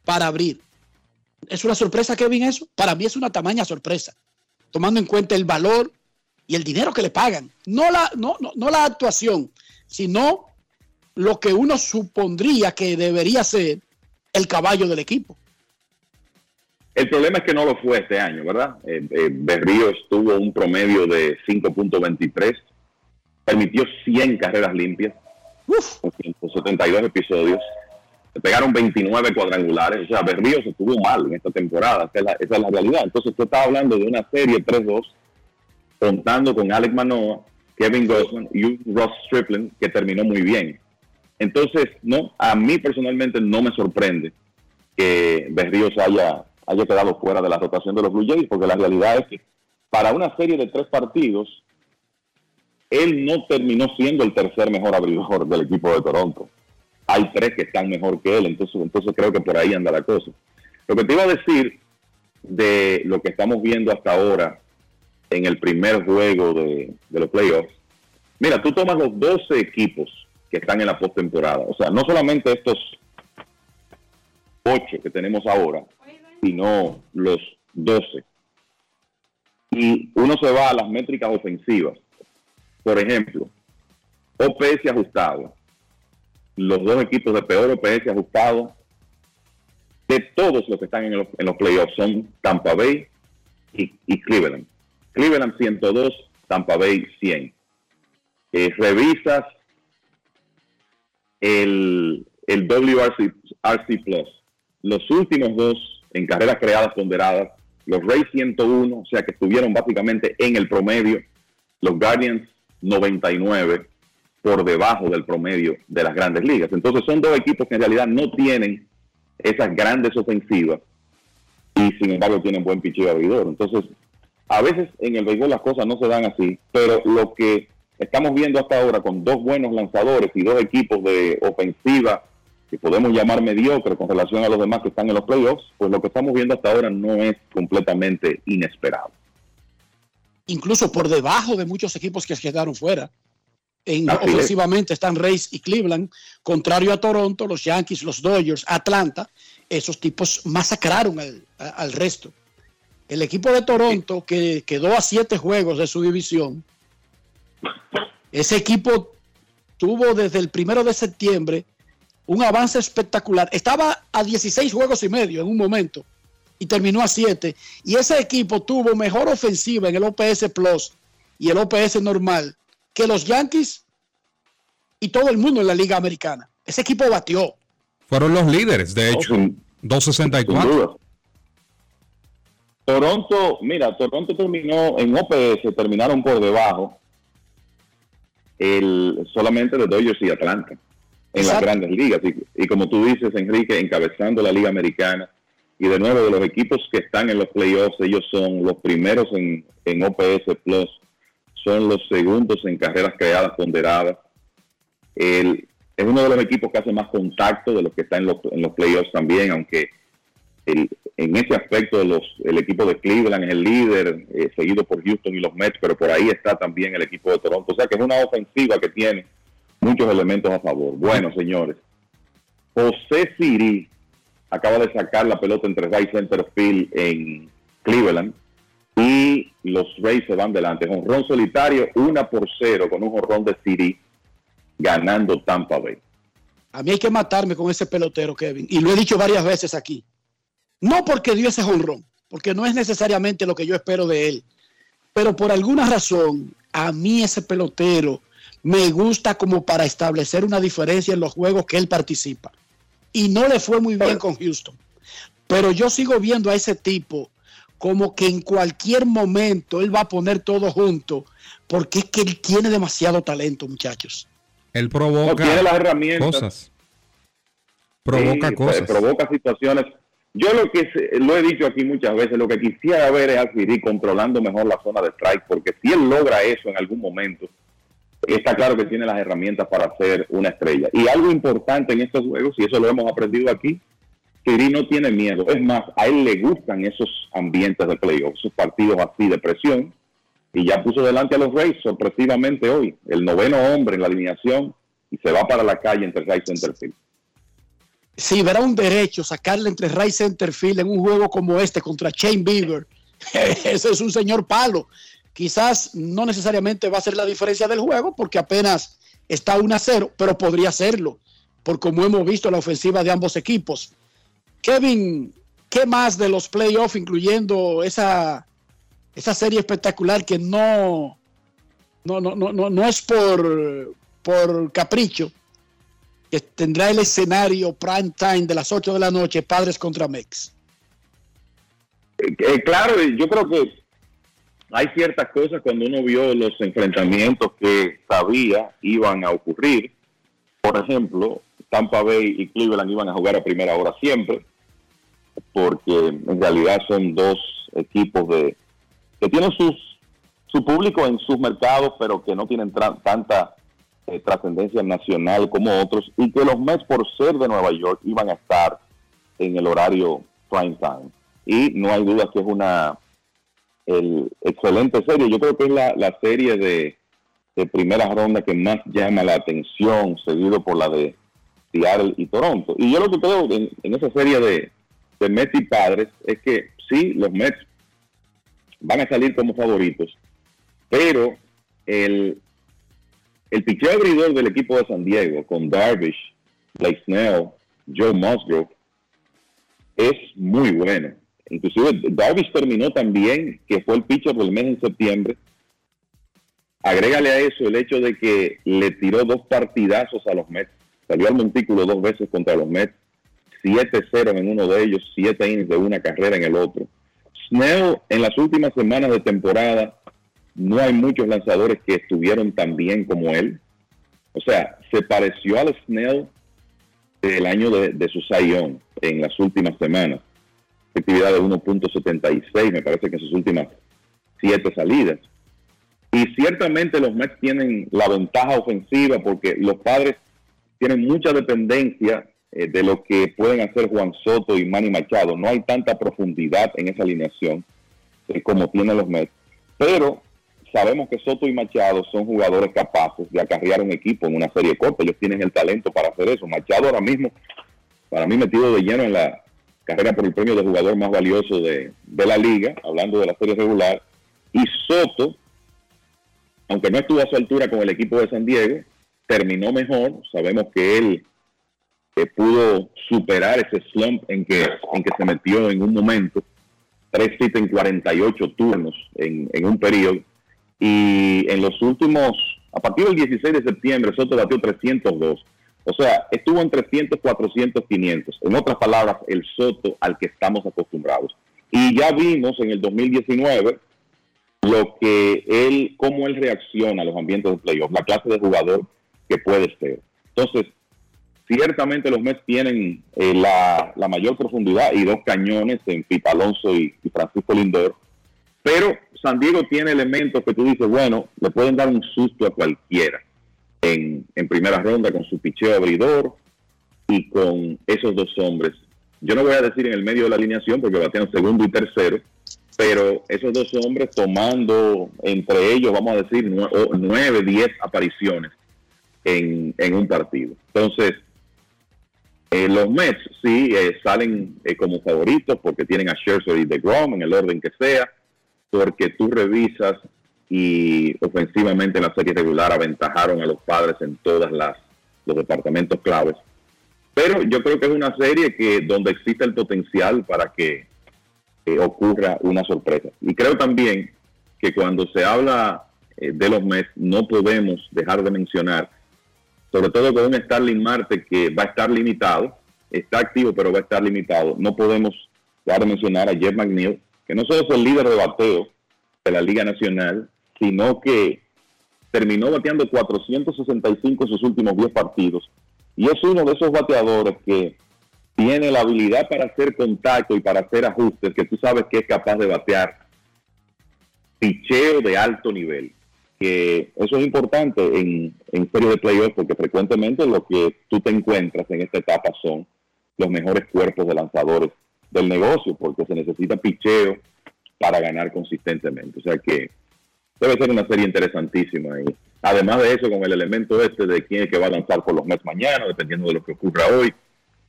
Speaker 4: para abrir. ¿Es una sorpresa, Kevin, eso? Para mí es una tamaña sorpresa, tomando en cuenta el valor y el dinero que le pagan. No la, no, no, no la actuación, sino lo que uno supondría que debería ser el caballo del equipo.
Speaker 25: El problema es que no lo fue este año, ¿verdad? Eh, eh, Berríos tuvo un promedio de 5.23, permitió 100 carreras limpias, con 172 episodios, le pegaron 29 cuadrangulares, o sea, Berríos estuvo mal en esta temporada, esa es la, esa es la realidad. Entonces tú estás hablando de una serie 3-2, contando con Alex Manoa, Kevin Gossman y Ross Strickland que terminó muy bien. Entonces, no, a mí personalmente no me sorprende que Berríos haya, haya quedado fuera de la rotación de los Blue Jays, porque la realidad es que para una serie de tres partidos, él no terminó siendo el tercer mejor abridor del equipo de Toronto. Hay tres que están mejor que él, entonces, entonces creo que por ahí anda la cosa. Lo que te iba a decir de lo que estamos viendo hasta ahora en el primer juego de, de los playoffs Mira, tú tomas los 12 equipos que están en la postemporada. O sea, no solamente estos 8 que tenemos ahora, sino los 12. Y uno se va a las métricas ofensivas. Por ejemplo, OPS ajustado. Los dos equipos de peor OPS ajustado de todos los que están en los, en los playoffs son Tampa Bay y, Cleveland. Cleveland 102, Tampa Bay 100. Eh, revisas el, el WRC RC Plus. Los últimos dos en carreras creadas ponderadas, los Rays 101, o sea que estuvieron básicamente en el promedio, los Guardians 99 por debajo del promedio de las grandes ligas. Entonces son dos equipos que en realidad no tienen esas grandes ofensivas y sin embargo tienen buen picheo abridor. Entonces, a veces en el béisbol las cosas no se dan así, pero lo que estamos viendo hasta ahora con dos buenos lanzadores y dos equipos de ofensiva que podemos llamar mediocre con relación a los demás que están en los playoffs, pues lo que estamos viendo hasta ahora no es completamente inesperado.
Speaker 4: Incluso por debajo de muchos equipos que se quedaron fuera. En, ofensivamente están Rays y Cleveland, contrario a Toronto, los Yankees, los Dodgers, Atlanta, esos tipos masacraron al resto. El equipo de Toronto, que quedó a siete juegos de su división, ese equipo tuvo desde el primero de septiembre un avance espectacular. Estaba a 16 juegos y medio en un momento y terminó a 7. Y ese equipo tuvo mejor ofensiva en el OPS Plus y el OPS normal que los Yankees y todo el mundo en la Liga Americana. Ese equipo batió.
Speaker 2: Fueron los líderes, de hecho.
Speaker 25: Sin
Speaker 2: 264.
Speaker 25: duda. Toronto, mira, Toronto terminó en OPS, terminaron por debajo el, solamente de Dodgers y Atlanta en las grandes ligas. Y, y como tú dices, Enrique, encabezando la Liga Americana. Y de nuevo, de los equipos que están en los playoffs, ellos son los primeros en, en OPS Plus, son los segundos en carreras creadas ponderadas. El, es uno de los equipos que hace más contacto de los que está en los, en los playoffs también, aunque el- en ese aspecto los, el equipo de Cleveland es el líder, eh, seguido por Houston y los Mets, pero por ahí está también el equipo de Toronto. O sea que es una ofensiva que tiene muchos elementos a favor. Bueno, señores, José Siri acaba de sacar la pelota entre right center field en Cleveland y los Rays se van delante. Jonrón solitario, una por cero con un jonrón de Siri ganando Tampa Bay.
Speaker 4: A mí hay que matarme con ese pelotero, Kevin. Y lo he dicho varias veces aquí. No porque dio ese jonrón, porque no es necesariamente lo que yo espero de él. Pero por alguna razón, a mí ese pelotero me gusta como para establecer una diferencia en los juegos que él participa. Y no le fue muy bien con Houston. Pero yo sigo viendo a ese tipo como que en cualquier momento él va a poner todo junto, porque es que él tiene demasiado talento, muchachos.
Speaker 2: Él
Speaker 25: No,
Speaker 2: provoca
Speaker 25: tiene las herramientas.
Speaker 2: cosas. Provoca
Speaker 25: Sí,
Speaker 2: cosas.
Speaker 25: provoca situaciones. Yo lo que se- lo he dicho aquí muchas veces, lo que quisiera ver es a Siri controlando mejor la zona de strike, porque si él logra eso en algún momento, está claro que tiene las herramientas para ser una estrella. Y algo importante en estos juegos, y eso lo hemos aprendido aquí, Siri no tiene miedo. Es más, a él le gustan esos ambientes de playoff, esos partidos así de presión, y ya puso delante a los Rays sorpresivamente hoy, el noveno hombre en la alineación, y se va para la calle entre right center field.
Speaker 4: si verá un derecho sacarle entre Ray Centerfield en un juego como este contra Shane Bieber, ese es un señor palo. Quizás no necesariamente va a ser la diferencia del juego porque apenas está 1 a 0, pero podría serlo, por como hemos visto la ofensiva de ambos equipos. Kevin, ¿qué más de los playoffs, incluyendo esa, esa serie espectacular que no, no, no, no, no, es por, por capricho, que tendrá el escenario prime time de las 8 de la noche, Padres contra Mex.
Speaker 25: Eh, eh, claro, yo creo que hay ciertas cosas cuando uno vio los enfrentamientos que sabía iban a ocurrir. Por ejemplo, Tampa Bay y Cleveland iban a jugar a primera hora siempre, porque en realidad son dos equipos de que tienen sus su público en sus mercados, pero que no tienen tanta eh, trascendencia nacional como otros, y que los Mets, por ser de Nueva York, iban a estar en el horario prime time. Y no hay duda que es una el, excelente serie. Yo creo que es la, la serie de, de primera ronda que más llama la atención, seguido por la de Seattle y Toronto. Y yo lo que creo en, esa serie de, de Mets y Padres es que sí, los Mets van a salir como favoritos, pero el, el picheo abridor del equipo de San Diego, con Darvish, Blake Snell, Joe Musgrove, es muy bueno. Inclusive Darvish terminó también, que fue el pitcher del mes en septiembre. Agrégale a eso el hecho de que le tiró dos partidazos a los Mets. Salió al montículo dos veces contra los Mets. 7-0 en uno de ellos, 7 innings de una carrera en el otro. Snell en las últimas semanas de temporada no hay muchos lanzadores que estuvieron tan bien como él. O sea, se pareció al Snell del año de, su Zion en las últimas semanas. Efectividad de 1.76, me parece que en sus últimas siete salidas. Y ciertamente los Mets tienen la ventaja ofensiva porque los padres tienen mucha dependencia eh, de lo que pueden hacer Juan Soto y Manny Machado. No hay tanta profundidad en esa alineación eh, como tienen los Mets. Pero sabemos que Soto y Machado son jugadores capaces de acarrear un equipo en una serie corta. Ellos tienen el talento para hacer eso. Machado ahora mismo, para mí, metido de lleno en la carrera por el premio de jugador más valioso de, de la liga, hablando de la serie regular. Y Soto, aunque no estuvo a su altura con el equipo de San Diego, terminó mejor. Sabemos que él eh, pudo superar ese slump en que, en que se metió en un momento. Tres hits en 48 turnos en, en un periodo. Y en los últimos, a partir del 16 de septiembre, Soto batió 302. O sea, estuvo en 300, 400, 500. En otras palabras, el Soto al que estamos acostumbrados. Y ya vimos en el 2019 lo que él, cómo él reacciona a los ambientes de playoff, la clase de jugador que puede ser. Entonces, ciertamente los Mets tienen eh, la, mayor profundidad y dos cañones en Pita Alonso y, y, Francisco Lindor, pero San Diego tiene elementos que tú dices, bueno, le pueden dar un susto a cualquiera en, primera ronda con su picheo abridor y con esos dos hombres. Yo no voy a decir en el medio de la alineación porque batean segundo y tercero, pero esos dos hombres tomando entre ellos, vamos a decir, nueve, diez apariciones en, en un partido. Entonces, eh, los Mets sí eh, salen eh, como favoritos porque tienen a Scherzer y DeGrom en el orden que sea, porque tú revisas y ofensivamente en la serie regular aventajaron a los padres en todas las los departamentos claves. Pero yo creo que es una serie que donde existe el potencial para que ocurra una sorpresa. Y creo también que cuando se habla de los Mets no podemos dejar de mencionar sobre todo con un Starling Marte que va a estar limitado, está activo pero va a estar limitado. No podemos dejar de mencionar a Jeff McNeil, que no solo es el líder de bateo de la Liga Nacional, sino que terminó bateando 465 en sus últimos 10 partidos. Y es uno de esos bateadores que tiene la habilidad para hacer contacto y para hacer ajustes, que tú sabes que es capaz de batear picheo de alto nivel que eso es importante en, en serie de playoffs porque frecuentemente lo que tú te encuentras en esta etapa son los mejores cuerpos de lanzadores del negocio porque se necesita picheo para ganar consistentemente. O sea que debe ser una serie interesantísima. Y además de eso, con el elemento este de quién es que va a lanzar por los Mets mañana, dependiendo de lo que ocurra hoy,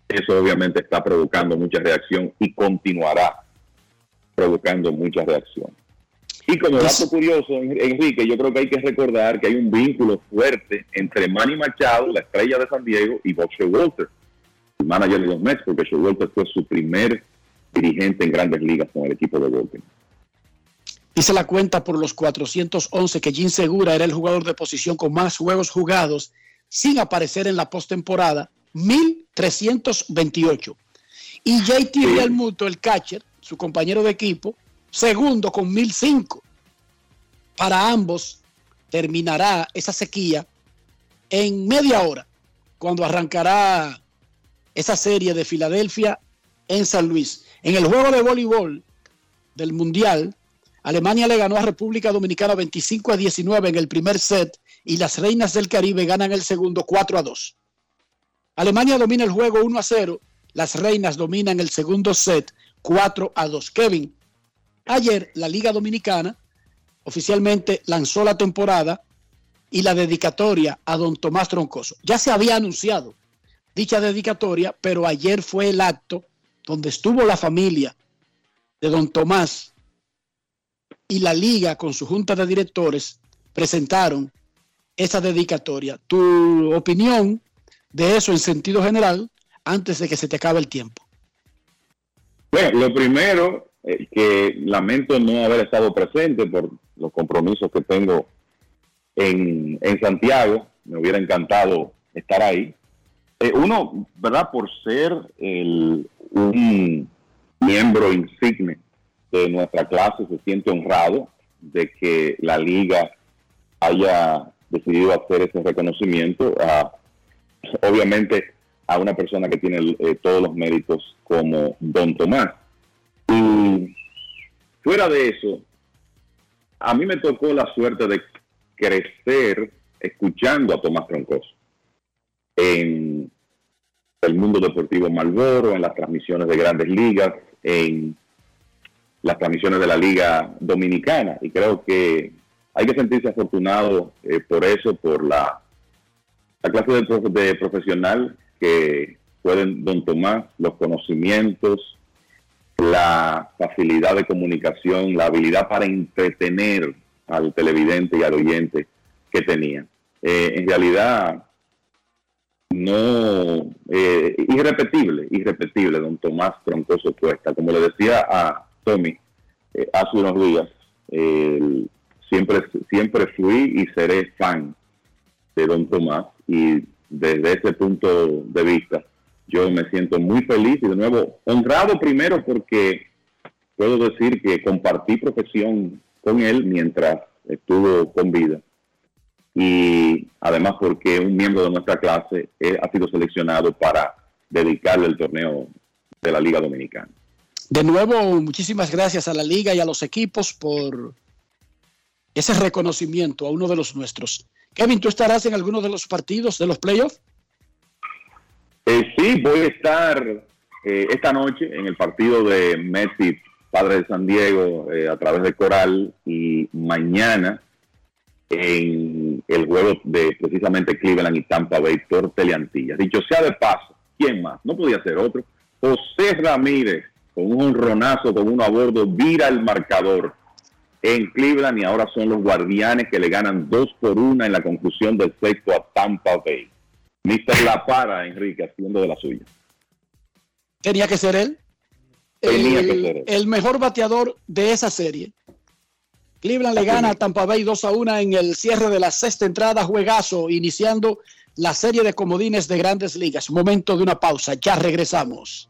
Speaker 25: eso obviamente está provocando mucha reacción y continuará provocando mucha reacción. Y como dato curioso, Enrique, yo creo que hay que recordar que hay un vínculo fuerte entre Manny Machado, la estrella de San Diego, y Bob Walter, el manager de los Mets, porque Walter fue su primer dirigente en grandes ligas con el equipo de Baltimore.
Speaker 4: Dice la cuenta por los 411 que Jim Segura era el jugador de posición con más juegos jugados sin aparecer en la postemporada, 1328. Y JT. Realmuto, el catcher, su compañero de equipo, segundo con 1005. Para ambos terminará esa sequía en media hora, cuando arrancará esa serie de Filadelfia en San Luis. En el juego de voleibol del Mundial, Alemania le ganó a República Dominicana 25 a 19 en el primer set y las Reinas del Caribe ganan el segundo 4 a 2. Alemania domina el juego 1 a 0, las Reinas dominan el segundo set 4 a 2. Kevin, Ayer la Liga Dominicana oficialmente lanzó la temporada y la dedicatoria a don Tomás Troncoso. Ya se había anunciado dicha dedicatoria, pero ayer fue el acto donde estuvo la familia de don Tomás y la liga con su junta de directores presentaron esa dedicatoria. Tu opinión de eso en sentido general antes de que se te acabe el tiempo.
Speaker 25: Bueno, lo primero, eh, que lamento no haber estado presente por los compromisos que tengo en, en Santiago. Me hubiera encantado estar ahí. Eh, uno, ¿verdad? Por ser el, un miembro insigne de nuestra clase, se siente honrado de que la liga haya decidido hacer ese reconocimiento a, obviamente, a una persona que tiene eh, todos los méritos como Don Tomás. Y fuera de eso, a mí me tocó la suerte de crecer escuchando a Tomás Troncoso en el mundo deportivo Malboro, en las transmisiones de grandes ligas, en las transmisiones de la Liga Dominicana. Y creo que hay que sentirse afortunado eh, por eso, por la, la clase de, profe- de profesional que pueden don Tomás, los conocimientos, la facilidad de comunicación, la habilidad para entretener al televidente y al oyente que tenía. Eh, en realidad, no, eh, irrepetible, irrepetible, don Tomás Troncoso Cuesta. Como le decía a Tommy eh, hace unos días, siempre, siempre fui y seré fan de don Tomás y desde ese punto de vista yo me siento muy feliz y de nuevo honrado primero porque puedo decir que compartí profesión con él mientras estuvo con vida y además porque un miembro de nuestra clase ha sido seleccionado para dedicarle el torneo de la Liga Dominicana.
Speaker 4: De nuevo, muchísimas gracias a la liga y a los equipos por ese reconocimiento a uno de los nuestros. Kevin, ¿tú estarás en alguno de los partidos de los playoffs?
Speaker 25: Eh, sí, voy a estar eh, esta noche en el partido de Messi, Padre de San Diego, eh, a través de Coral, y mañana en el juego de precisamente Cleveland y Tampa Bay por Teleantillas. Dicho sea de paso, ¿quién más? No podía ser otro. José Ramírez, con un honronazo, con uno a bordo, vira el marcador en Cleveland y ahora son los guardianes que le ganan dos por una en la conclusión del sexto a Tampa Bay. Mr. La Para, Enrique, haciendo de la suya.
Speaker 4: Tenía que ser él.
Speaker 25: Tenía
Speaker 4: el,
Speaker 25: que ser él.
Speaker 4: el mejor bateador de esa serie. Cleveland le gana a Tampa Bay 2 a 1 en el cierre de la sexta entrada, juegazo, iniciando la serie de comodines de grandes ligas. Momento de una pausa, ya regresamos.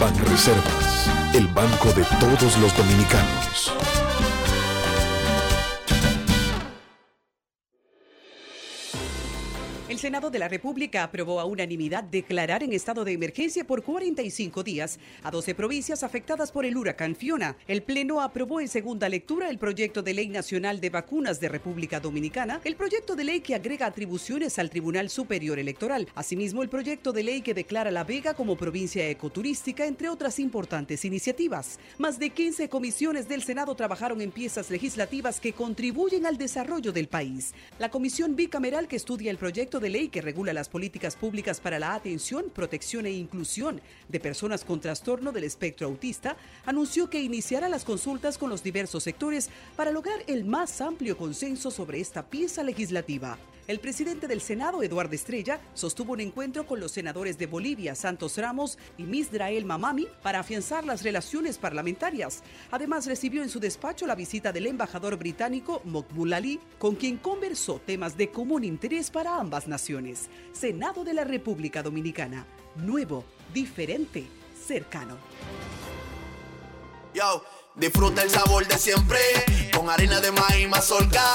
Speaker 26: Banreservas, el banco de todos los dominicanos.
Speaker 27: Senado de la República aprobó a unanimidad declarar en estado de emergencia por 45 días a 12 provincias afectadas por el huracán Fiona. El Pleno aprobó en segunda lectura el proyecto de ley nacional de vacunas de República Dominicana, el proyecto de ley que agrega atribuciones al Tribunal Superior Electoral, asimismo el proyecto de ley que declara La Vega como provincia ecoturística, entre otras importantes iniciativas. Más de 15 comisiones del Senado trabajaron en piezas legislativas que contribuyen al desarrollo del país. La comisión bicameral que estudia el proyecto de ley que regula las políticas públicas para la atención, protección e inclusión de personas con trastorno del espectro autista, anunció que iniciará las consultas con los diversos sectores para lograr el más amplio consenso sobre esta pieza legislativa. El presidente del Senado, Eduardo Estrella, sostuvo un encuentro con los senadores de Bolivia, Santos Ramos y Misdrael Mamami para afianzar las relaciones parlamentarias. Además, recibió en su despacho la visita del embajador británico Mokbul Ali, con quien conversó temas de común interés para ambas naciones. Senado de la República Dominicana. Nuevo, diferente, cercano.
Speaker 28: Yo, disfruta el sabor de siempre con harina de maíz mazorca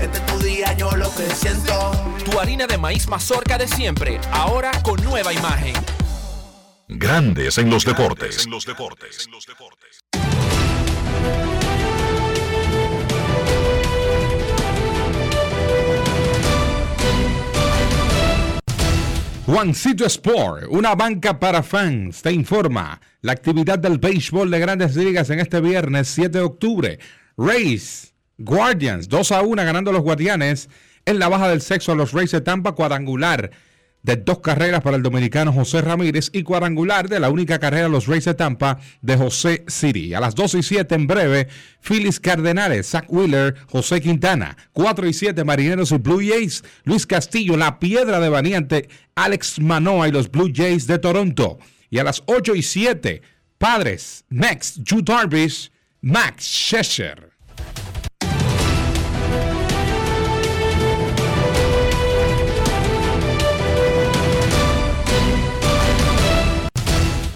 Speaker 28: Este es tu día, yo lo que siento.
Speaker 29: Tu harina de maíz mazorca de siempre, ahora con nueva imagen.
Speaker 1: Grandes en los deportes.
Speaker 2: Juancito Sport, una banca para fans, te informa la actividad del béisbol de grandes ligas en este viernes 7 de octubre. Rays, Guardians, 2 a 1 ganando los Guardianes en la baja del sexo a los Rays de Tampa, cuadrangular de dos carreras para el dominicano José Ramírez y cuadrangular de la única carrera de los Rays de Tampa de José Siri. A las 2 y 7 en breve, Phillies Cardenales, Zach Wheeler, José Quintana. 4 y 7 Marineros y Blue Jays, Luis Castillo, La Piedra de Vaniente, Alex Manoa y los Blue Jays de Toronto. Y a las 8 y 7, Padres, Next, Drew Darvish, Max Scherzer.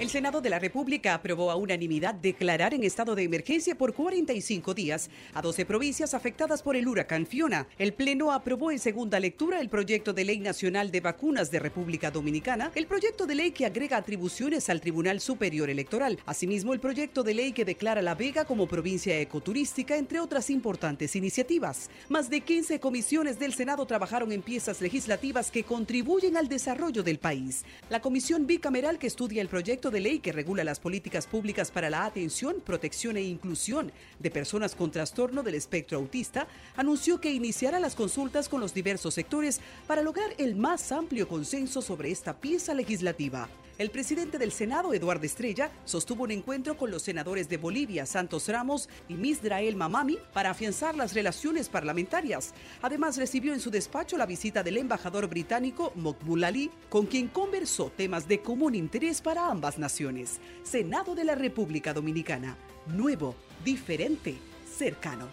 Speaker 27: El Senado de la República aprobó a unanimidad declarar en estado de emergencia por 45 días a 12 provincias afectadas por el huracán Fiona. El Pleno aprobó en segunda lectura el proyecto de ley nacional de vacunas de República Dominicana, el proyecto de ley que agrega atribuciones al Tribunal Superior Electoral, asimismo el proyecto de ley que declara La Vega como provincia ecoturística, entre otras importantes iniciativas. Más de 15 comisiones del Senado trabajaron en piezas legislativas que contribuyen al desarrollo del país. La comisión bicameral que estudia el proyecto de ley que regula las políticas públicas para la atención, protección e inclusión de personas con trastorno del espectro autista, anunció que iniciará las consultas con los diversos sectores para lograr el más amplio consenso sobre esta pieza legislativa. El presidente del Senado, Eduardo Estrella, sostuvo un encuentro con los senadores de Bolivia, Santos Ramos y Misdrael Mamami para afianzar las relaciones parlamentarias. Además, recibió en su despacho la visita del embajador británico Mokbul Ali, con quien conversó temas de común interés para ambas naciones. Senado de la República Dominicana. Nuevo, diferente, cercano.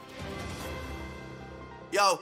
Speaker 28: Yo,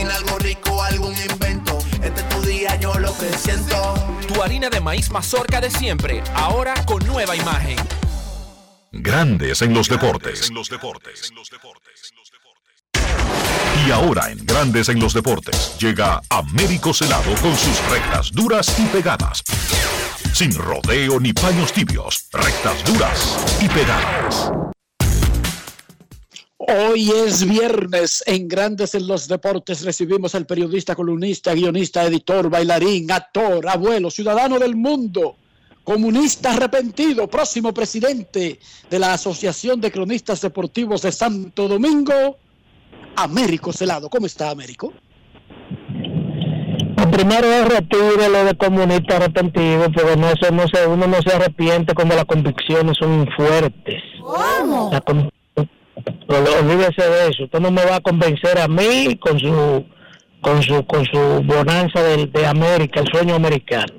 Speaker 28: Cocina algo rico, algún invento. Este es tu día, yo lo que siento.
Speaker 29: Tu harina de maíz mazorca de siempre, ahora con nueva imagen.
Speaker 1: Grandes en los deportes. Y ahora en Grandes en los deportes llega Américo Celado con sus rectas duras y pegadas. Sin rodeo ni paños tibios, rectas duras y pegadas.
Speaker 4: Hoy es viernes en Grandes en los Deportes. Recibimos al periodista, columnista, guionista, editor, bailarín, actor, abuelo, ciudadano del mundo, comunista arrepentido, próximo presidente de la Asociación de Cronistas Deportivos de Santo Domingo, Américo Celado. ¿Cómo está, Américo?
Speaker 30: Lo primero es retire lo de comunista arrepentido, porque no, eso no se, uno no se arrepiente cuando las convicciones son fuertes.
Speaker 31: ¿Cómo?
Speaker 30: La con- olvídese de eso. Usted no me va a convencer a mí con su con su con su bonanza de, de América, el sueño americano.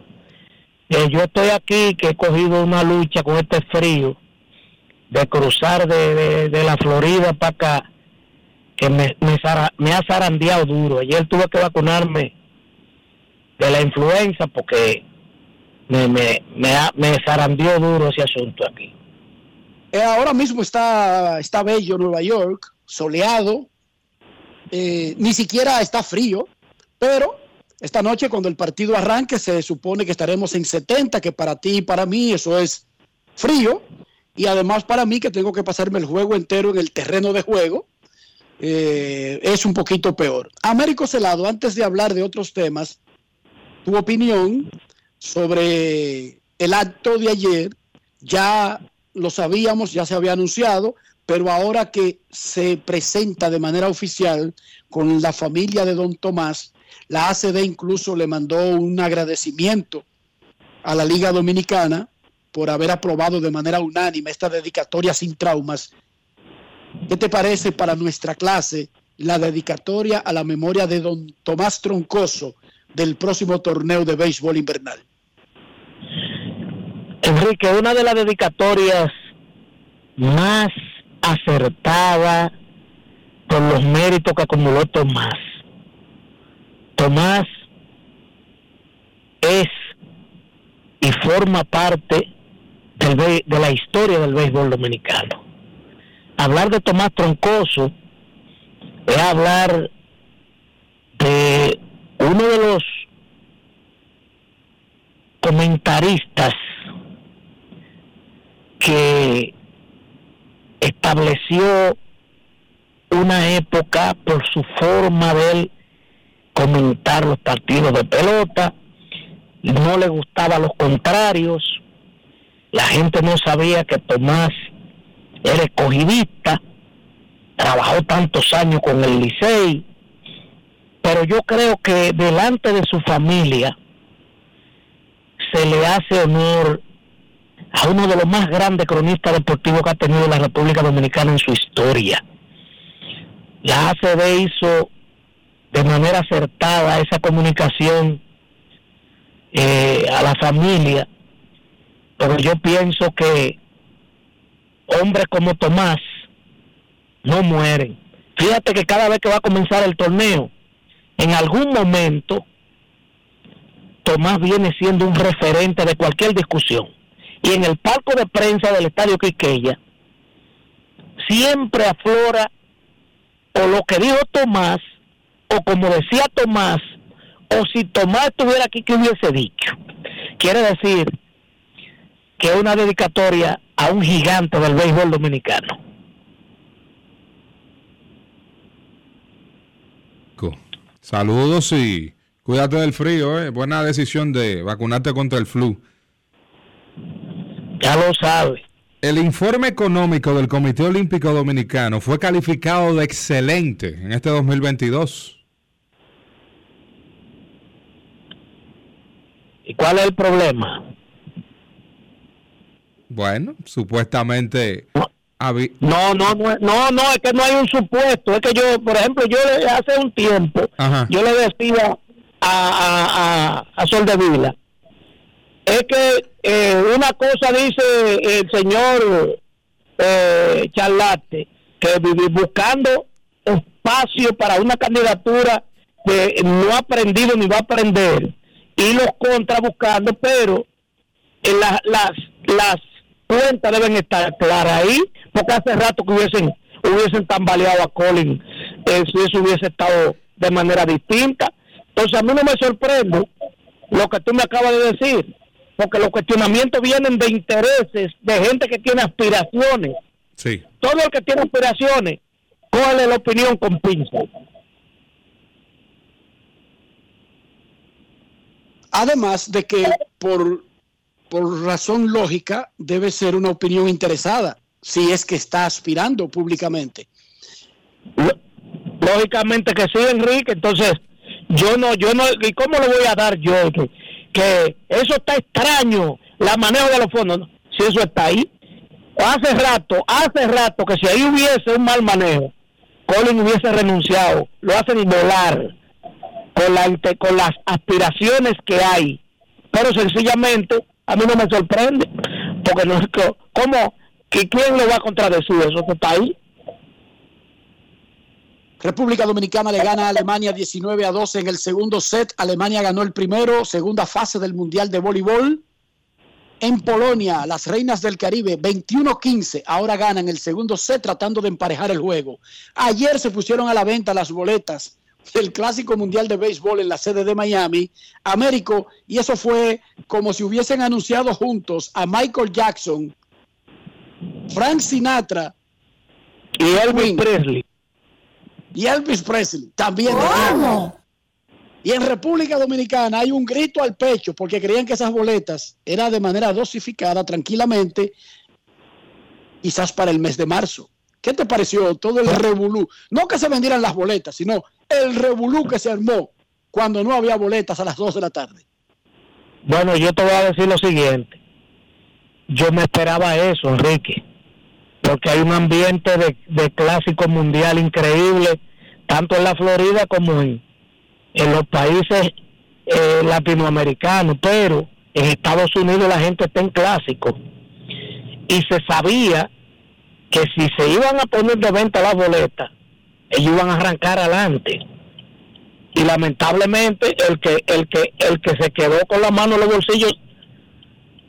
Speaker 30: Eh, yo estoy aquí que he cogido una lucha con este frío de cruzar de, de- de la Florida para acá que me, me, me ha zarandeado duro. Ayer tuve que vacunarme de la influenza porque me, me, me, ha- me zarandeó duro ese asunto aquí.
Speaker 4: Eh, ahora mismo está, está bello Nueva York, soleado, eh, ni siquiera está frío, pero esta noche cuando el partido arranque se supone que estaremos en 70, que para ti y para mí eso es frío, y además para mí que tengo que pasarme el juego entero en el terreno de juego, eh, es un poquito peor. Américo Celado, antes de hablar de otros temas, tu opinión sobre el acto de ayer, ya lo sabíamos, ya se había anunciado, pero ahora que se presenta de manera oficial con la familia de don Tomás, la ACD incluso le mandó un agradecimiento a la Liga Dominicana por haber aprobado de manera unánime esta dedicatoria sin traumas. ¿Qué te parece para nuestra clase la dedicatoria a la memoria de don Tomás Troncoso del próximo torneo de béisbol invernal?
Speaker 30: Enrique, una de las dedicatorias más acertadas por los méritos que acumuló Tomás. Tomás es y forma parte de la historia del béisbol dominicano. Hablar de Tomás Troncoso es hablar de uno de los comentaristas que estableció una época por su forma de comentar los partidos de pelota, no le gustaba a los contrarios, la gente no sabía que Tomás era escogidista, trabajó tantos años con el Licey, pero yo creo que delante de su familia se le hace honor a uno de los más grandes cronistas deportivos que ha tenido la República Dominicana en su historia. La ACB hizo de manera acertada esa comunicación eh, a la familia, pero yo pienso que hombres como Tomás no mueren. Fíjate que cada vez que va a comenzar el torneo, en algún momento Tomás viene siendo un referente de cualquier discusión. Y en el palco de prensa del Estadio Quiqueya, siempre aflora o lo que dijo Tomás, o como decía Tomás, o si Tomás estuviera aquí, ¿qué hubiese dicho? Quiere decir que es una dedicatoria a un gigante del béisbol dominicano.
Speaker 2: Saludos y cuídate del frío, ¿eh? Buena decisión de vacunarte contra el flu.
Speaker 30: Ya lo sabe.
Speaker 2: El informe económico del Comité Olímpico Dominicano fue calificado de excelente en este 2022.
Speaker 30: ¿Y cuál es el problema?
Speaker 2: Bueno, supuestamente...
Speaker 30: No, no, no, no, no, es que no hay un supuesto. Es que yo, por ejemplo, yo hace un tiempo,
Speaker 2: Ajá.
Speaker 30: yo le decía a, a, a, a Sol de Vila, es que eh, una cosa dice el señor eh, Charlate, que buscando espacio para una candidatura que no ha aprendido ni va a aprender, y los contra buscando, pero en la- las las cuentas deben estar claras ahí, porque hace rato que hubiesen hubiesen tambaleado a Colin, eh, si eso hubiese estado de manera distinta. Entonces a mí no me sorprende lo que tú me acabas de decir, porque los cuestionamientos vienen de intereses, de gente que tiene aspiraciones.
Speaker 2: Sí.
Speaker 30: Todo el que tiene aspiraciones, cógele la opinión con pinza.
Speaker 4: Además de que por, por razón lógica debe ser una opinión interesada, si es que está aspirando públicamente.
Speaker 30: Lógicamente que sí, Enrique. Entonces, yo no, yo no, ¿y cómo lo voy a dar yo? Que, eso está extraño, la manejo de los fondos. Si eso está ahí, hace rato, hace rato que si ahí hubiese un mal manejo, Colin hubiese renunciado, lo hacen volar con, la, con las aspiraciones que hay. Pero sencillamente, a mí no me sorprende, porque no es que, ¿cómo? ¿Que ¿Quién lo va a contradecir? Eso está ahí.
Speaker 4: República Dominicana le gana a Alemania 19 a 12 en el segundo set. Alemania ganó el primero, segunda fase del Mundial de Voleibol. En Polonia, las Reinas del Caribe 21-15 ahora ganan el segundo set tratando de emparejar el juego. Ayer se pusieron a la venta las boletas del Clásico Mundial de Béisbol en la sede de Miami, Américo, y eso fue como si hubiesen anunciado juntos a Michael Jackson, Frank Sinatra
Speaker 30: y Elvis Presley.
Speaker 4: Y Elvis Presley también. Y en República Dominicana hay un grito al pecho porque creían que esas boletas eran de manera dosificada, tranquilamente, quizás para el mes de marzo. ¿Qué te pareció todo el revolú? No que se vendieran las boletas, sino el revolú que se armó cuando no había boletas a las 2 de la tarde.
Speaker 30: Bueno, yo te voy a decir lo siguiente. Yo me esperaba eso, Enrique, porque hay un ambiente de, clásico mundial increíble, tanto en la Florida como en, en los países eh, latinoamericanos, pero en Estados Unidos la gente está en clásico. Y se sabía que si se iban a poner de venta las boletas, ellos iban a arrancar adelante. Y lamentablemente el que el que el que se quedó con la mano en los bolsillos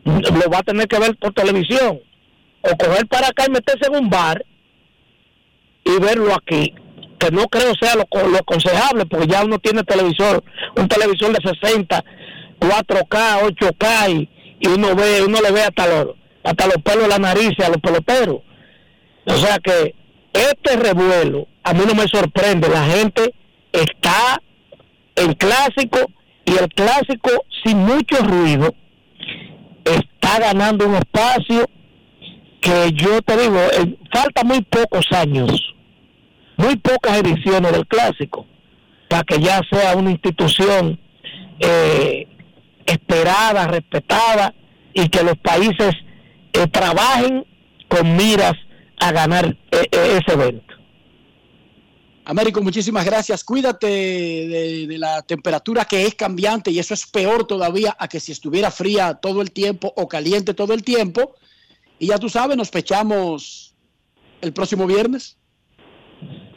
Speaker 30: lo va a tener que ver por televisión o coger para acá y meterse en un bar y verlo aquí que no creo sea lo, lo aconsejable porque ya uno tiene televisor un televisor de 60 4K 8K y, y uno ve uno le ve hasta los hasta los pelos de la nariz a los peloteros. O sea que este revuelo a mí no me sorprende. La gente está en clásico y el clásico sin mucho ruido está ganando un espacio que yo te digo, eh, falta muy pocos años, muy pocas ediciones del clásico, para que ya sea una institución eh, esperada, respetada y que los países eh, trabajen con miras a ganar eh, eh, ese evento.
Speaker 4: Américo, muchísimas gracias. Cuídate de, de, la temperatura que es cambiante y eso es peor todavía a que si estuviera fría todo el tiempo o caliente todo el tiempo. Y ya tú sabes, nos pechamos el próximo viernes.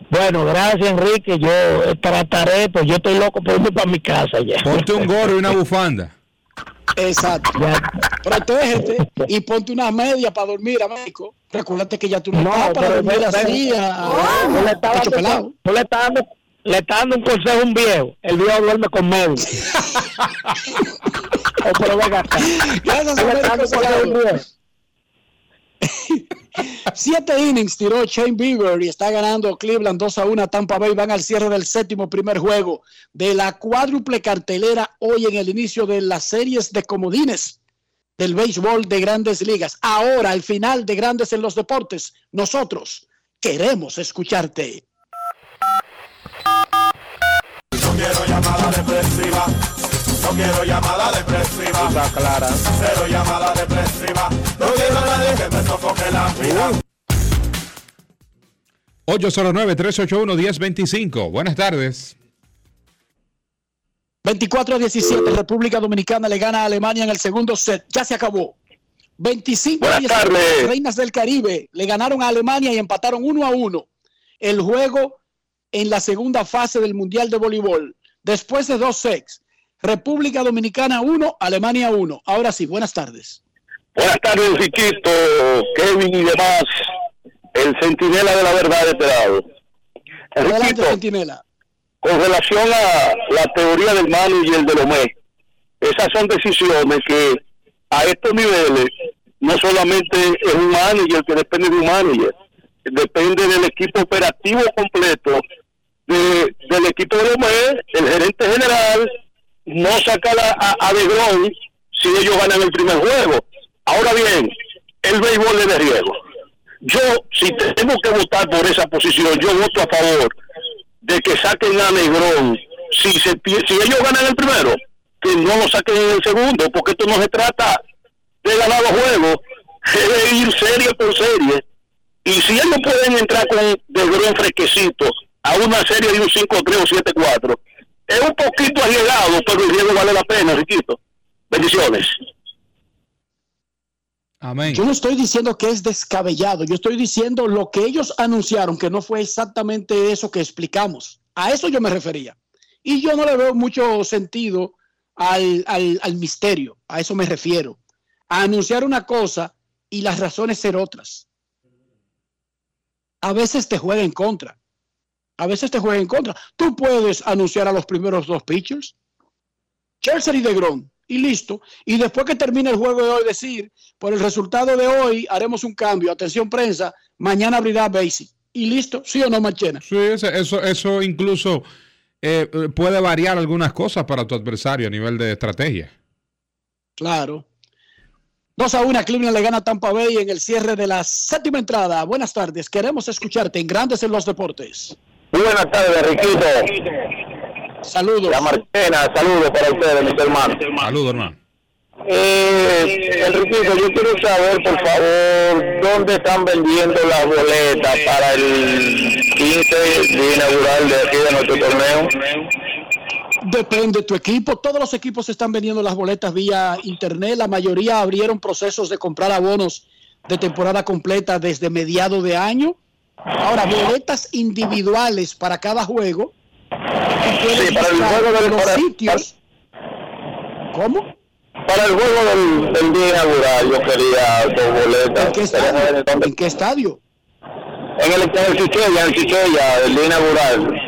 Speaker 30: Bueno, gracias Enrique. Yo trataré, pues yo estoy loco por irme para mi casa ya.
Speaker 2: Ponte un gorro y una bufanda.
Speaker 4: Exacto. Protégete y ponte una media para dormir, Américo. Recuérdate que ya tú no,
Speaker 30: no
Speaker 4: estás para dormir así a, a,
Speaker 30: le está dando,
Speaker 4: pelado.
Speaker 30: tú le estás dando, le está dando un consejo a un viejo. El viejo duerme con medio. oh, pero venga acá.
Speaker 4: Gracias,
Speaker 30: Tú le estás dando un consejo a un viejo.
Speaker 4: Siete innings tiró Shane Bieber y está ganando Cleveland 2 a 1 a Tampa Bay. Van al cierre del séptimo primer juego de la cuádruple cartelera hoy en el inicio de las series de comodines del béisbol de grandes ligas. Ahora, al final de Grandes en los Deportes, nosotros queremos escucharte.
Speaker 12: Quiero llamada depresiva. No quiero llamada depresiva.
Speaker 32: Está clara.
Speaker 12: Cero llamada depresiva. No quiero a nadie que me sofoque la vida.
Speaker 2: 809-381-1025. Buenas tardes.
Speaker 4: 24 a 17, República Dominicana le gana a Alemania en el segundo set. Ya se acabó. 25 a 17, las Reinas del Caribe le ganaron a Alemania y empataron 1 a 1 el juego en la segunda fase del Mundial de Voleibol. Después de dos sets, República Dominicana 1, Alemania 1. Ahora sí, buenas tardes.
Speaker 21: Buenas tardes, Riquito, Kevin y demás. El centinela de la verdad de este lado.
Speaker 4: Adelante, Centinela.
Speaker 21: con relación a la teoría del manager de Lomé, esas son decisiones que a estos niveles no solamente es un manager que depende de un manager, depende del equipo operativo completo de, del equipo de Lomé, el gerente general, no sacar a, a, a si ellos ganan el primer juego. Ahora bien, el béisbol es de riesgo. Yo, si tenemos que votar por esa posición, yo voto a favor de que saquen a Negrón. Si, se, si ellos ganan el primero, que no lo saquen en el segundo, porque esto no se trata de ganar los juegos, es de ir serie por serie. Y si ellos pueden entrar con Negrón fresquecito a una serie de un 5-3 o 7-4, es un poquito arriesgado, pero el riesgo vale la pena, Riquito. Bendiciones.
Speaker 2: Amén.
Speaker 4: Yo no estoy diciendo que es descabellado, yo estoy diciendo lo que ellos anunciaron, que no fue exactamente eso que explicamos. A eso yo me refería. Y yo no le veo mucho sentido al, al- al misterio, a eso me refiero. A anunciar una cosa y las razones ser otras. A veces te juega en contra. A veces te juega en contra. Tú puedes anunciar a los primeros dos pitchers, Chelsea y DeGrom, y listo. Y después que termine el juego de hoy, decir, por el resultado de hoy, haremos un cambio. Atención, prensa, mañana abrirá Basie. Y listo, ¿sí o no, Machena?
Speaker 2: Sí, eso, eso, incluso eh, eh, puede variar algunas cosas para tu adversario a nivel de estrategia.
Speaker 4: Claro. 2 a 1, Cleveland le gana a Tampa Bay en el cierre de la séptima entrada. Buenas tardes, queremos escucharte en Grandes en los Deportes.
Speaker 21: Buenas tardes, Riquito.
Speaker 4: Saludos.
Speaker 21: La Marchena, saludos para ustedes, mis hermanos.
Speaker 2: Saludos, hermano.
Speaker 21: Eh, Enriquito, yo quiero saber, por favor, dónde están vendiendo las boletas para el 15 de inaugural de aquí de nuestro torneo.
Speaker 4: Depende de tu equipo. Todos los equipos están vendiendo las boletas vía internet. La mayoría abrieron procesos de comprar abonos de temporada completa desde mediado de año. Ahora, boletas individuales para cada juego.
Speaker 21: Sí, para el juego del-
Speaker 4: los
Speaker 21: para-
Speaker 4: sitios. ¿Cómo?
Speaker 21: Para el juego del, del día inaugural, yo quería dos boletas.
Speaker 4: ¿En qué estadio? ¿En qué estadio?
Speaker 21: En el, en el Chichella, en el Chichella, el día inaugural.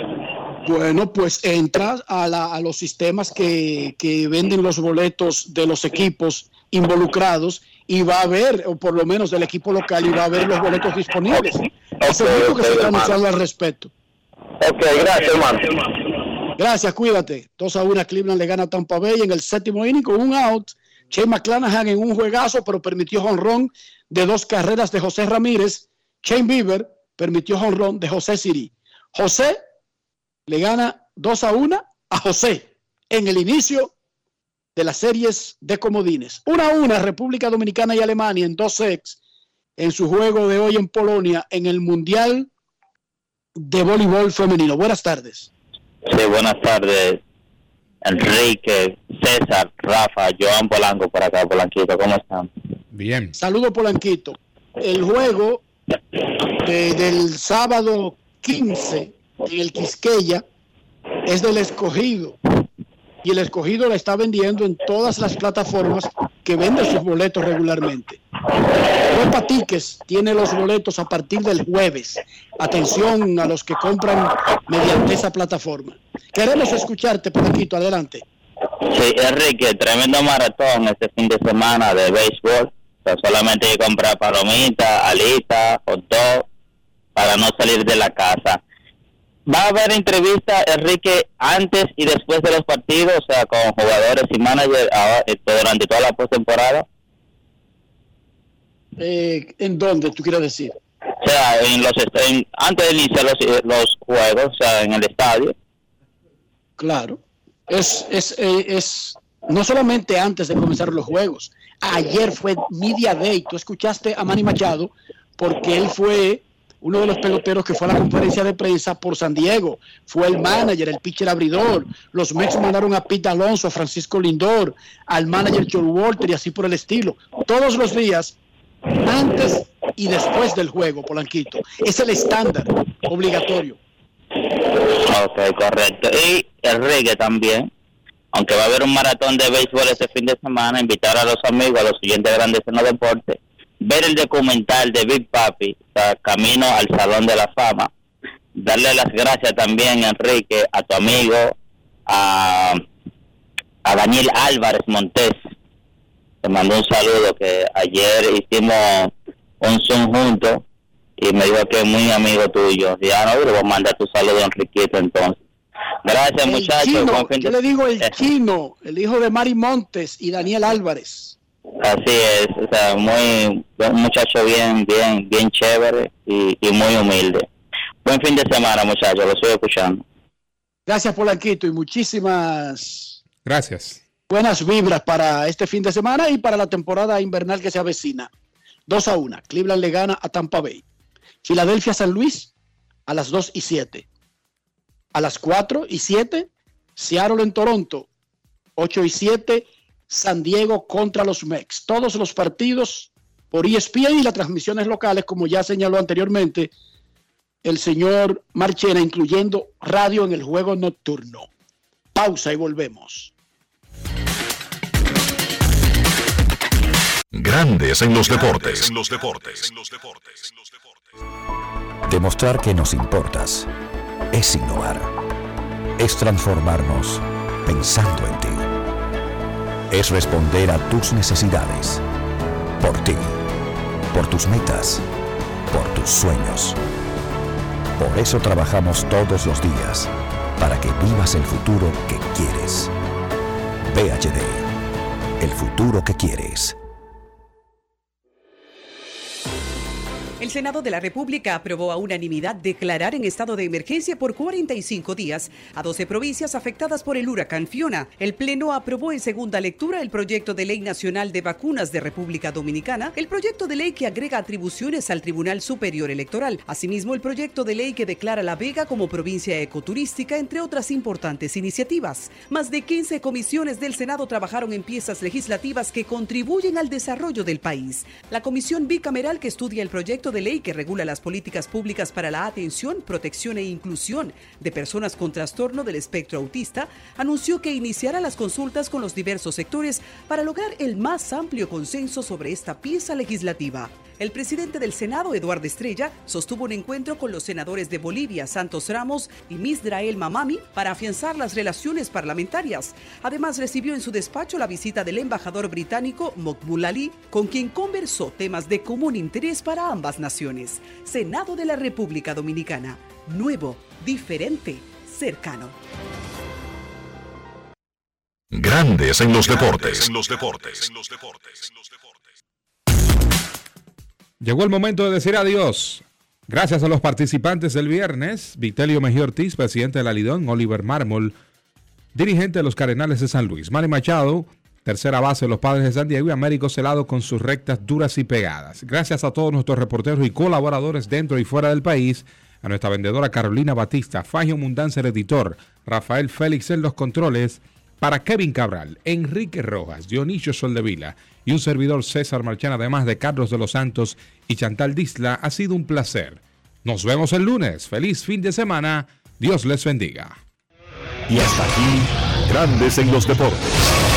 Speaker 4: Bueno, pues entras a, la- a los sistemas que, que venden los boletos de los equipos involucrados y va a ver, o por lo menos del equipo local, y va a ver los boletos disponibles. Es el único que se está anunciando al respecto.
Speaker 21: Ok, gracias, hermano.
Speaker 4: Gracias, cuídate. 2 a 1 Cleveland le gana a Tampa Bay en el séptimo inning con un out. Shane McClanahan en un juegazo, pero permitió honrón de dos carreras de José Ramírez. Shane Bieber permitió honrón de José Siri. José le gana 2 a 1 a José en el inicio de las series de comodines. 1 a 1 República Dominicana y Alemania en dos sets en su juego de hoy en Polonia en el Mundial de Voleibol Femenino. Buenas tardes.
Speaker 33: Sí, buenas tardes. Enrique, César, Rafa, Joan Polanco por acá, Polanquito, ¿cómo están?
Speaker 2: Bien.
Speaker 4: Saludo Polanquito. El juego de- del sábado 15 en el Quisqueya es del escogido. Y el escogido la está vendiendo en todas las plataformas que venden sus boletos regularmente. Copa Tickets tiene los boletos a partir del jueves. Atención a los que compran mediante esa plataforma. Queremos escucharte, Polanquito. Adelante.
Speaker 33: Sí, Enrique, tremendo maratón este fin de semana de béisbol. Solamente hay que comprar palomitas, alitas, hot dog, para no salir de la casa. ¿Va a haber entrevista, Enrique, antes y después de los partidos, o sea, con jugadores y managers este, durante toda la postemporada?
Speaker 4: Eh, ¿En dónde tú quieres decir?
Speaker 33: O sea, en los, en- antes de iniciar los, los juegos, o sea, en el estadio.
Speaker 4: Claro. Es, es, eh, es no solamente antes de comenzar los juegos. Ayer fue Media Day. Tú escuchaste a Manny Machado porque él fue uno de los peloteros que fue a la conferencia de prensa por San Diego. Fue el manager, el pitcher abridor. Los Mets mandaron a Pete Alonso, a Francisco Lindor, al manager Joe Walter y así por el estilo. Todos los días, antes y después del juego, Polanquito. Es el estándar obligatorio.
Speaker 33: Ok, correcto. Y Enrique también, aunque va a haber un maratón de béisbol este fin de semana, invitar a los amigos, a los siguientes grandes en los deportes, ver el documental de Big Papi, Camino al Salón de la Fama. Darle las gracias también, Enrique, a tu amigo, a, a Daniel Álvarez Montés. Te mando un saludo que ayer hicimos un Zoom juntos y me dijo que es muy amigo tuyo. Ya no, le voy a mandar tu saludo a Enriquito entonces. Gracias,
Speaker 4: El
Speaker 33: muchachos.
Speaker 4: chino, yo le digo el chino, el hijo de Mari Montes y Daniel Álvarez.
Speaker 33: Así es, o sea, muy, un muchacho bien, bien, bien chévere y, y muy humilde. Buen fin de semana, muchachos, lo estoy escuchando.
Speaker 4: Gracias, Polanquito, y muchísimas
Speaker 2: Gracias.
Speaker 4: buenas vibras para este fin de semana y para la temporada invernal que se avecina. 2 a 1. Cleveland le gana a Tampa Bay. Filadelfia San Luis a las 2 y 7. A las 4 y 7, Seattle en Toronto. 8 y 7, San Diego contra los Mex. Todos los partidos por ESPN y las transmisiones locales, como ya señaló anteriormente el señor Marchena, incluyendo radio en el juego nocturno. Pausa y volvemos.
Speaker 1: Grandes en los deportes.
Speaker 18: Demostrar que nos importas es innovar. Es transformarnos pensando en ti. Es responder a tus necesidades. Por ti. Por tus metas. Por tus sueños. Por eso trabajamos todos los días. Para que vivas el futuro que quieres. VHD. El futuro que quieres.
Speaker 27: El Senado de la República aprobó a unanimidad declarar en estado de emergencia por 45 días a 12 provincias afectadas por el huracán Fiona. El Pleno aprobó en segunda lectura el proyecto de ley nacional de vacunas de República Dominicana, el proyecto de ley que agrega atribuciones al Tribunal Superior Electoral, asimismo el proyecto de ley que declara La Vega como provincia ecoturística, entre otras importantes iniciativas. Más de 15 comisiones del Senado trabajaron en piezas legislativas que contribuyen al desarrollo del país. La comisión bicameral que estudia el proyecto de ley que regula las políticas públicas para la atención, protección e inclusión de personas con trastorno del espectro autista, anunció que iniciará las consultas con los diversos sectores para lograr el más amplio consenso sobre esta pieza legislativa. El presidente del Senado, Eduardo Estrella, sostuvo un encuentro con los senadores de Bolivia, Santos Ramos y Misdrael Mamami para afianzar las relaciones parlamentarias. Además, recibió en su despacho la visita del embajador británico Mokbul Ali, con quien conversó temas de común interés para ambas naciones. Senado de la República Dominicana. Nuevo, diferente, cercano.
Speaker 1: Grandes en los deportes.
Speaker 2: Llegó el momento de decir adiós. Gracias a los participantes del viernes, Vitelio Mejía Ortiz, presidente de la Lidón, Oliver Mármol, dirigente de los Cardenales de San Luis, Manny Machado, tercera base de los Padres de San Diego y Américo Celado con sus rectas duras y pegadas. Gracias a todos nuestros reporteros y colaboradores dentro y fuera del país, a nuestra vendedora Carolina Batista, Fagio Mundanza el editor, Rafael Félix en los controles, para Kevin Cabral, Enrique Rojas, Dionisio Soldevila y un servidor César Marchán, además de Carlos de los Santos y Chantal Disla, ha sido un placer. Nos vemos el lunes. Feliz fin de semana. Dios les bendiga.
Speaker 1: Y hasta aquí, Grandes en los deportes.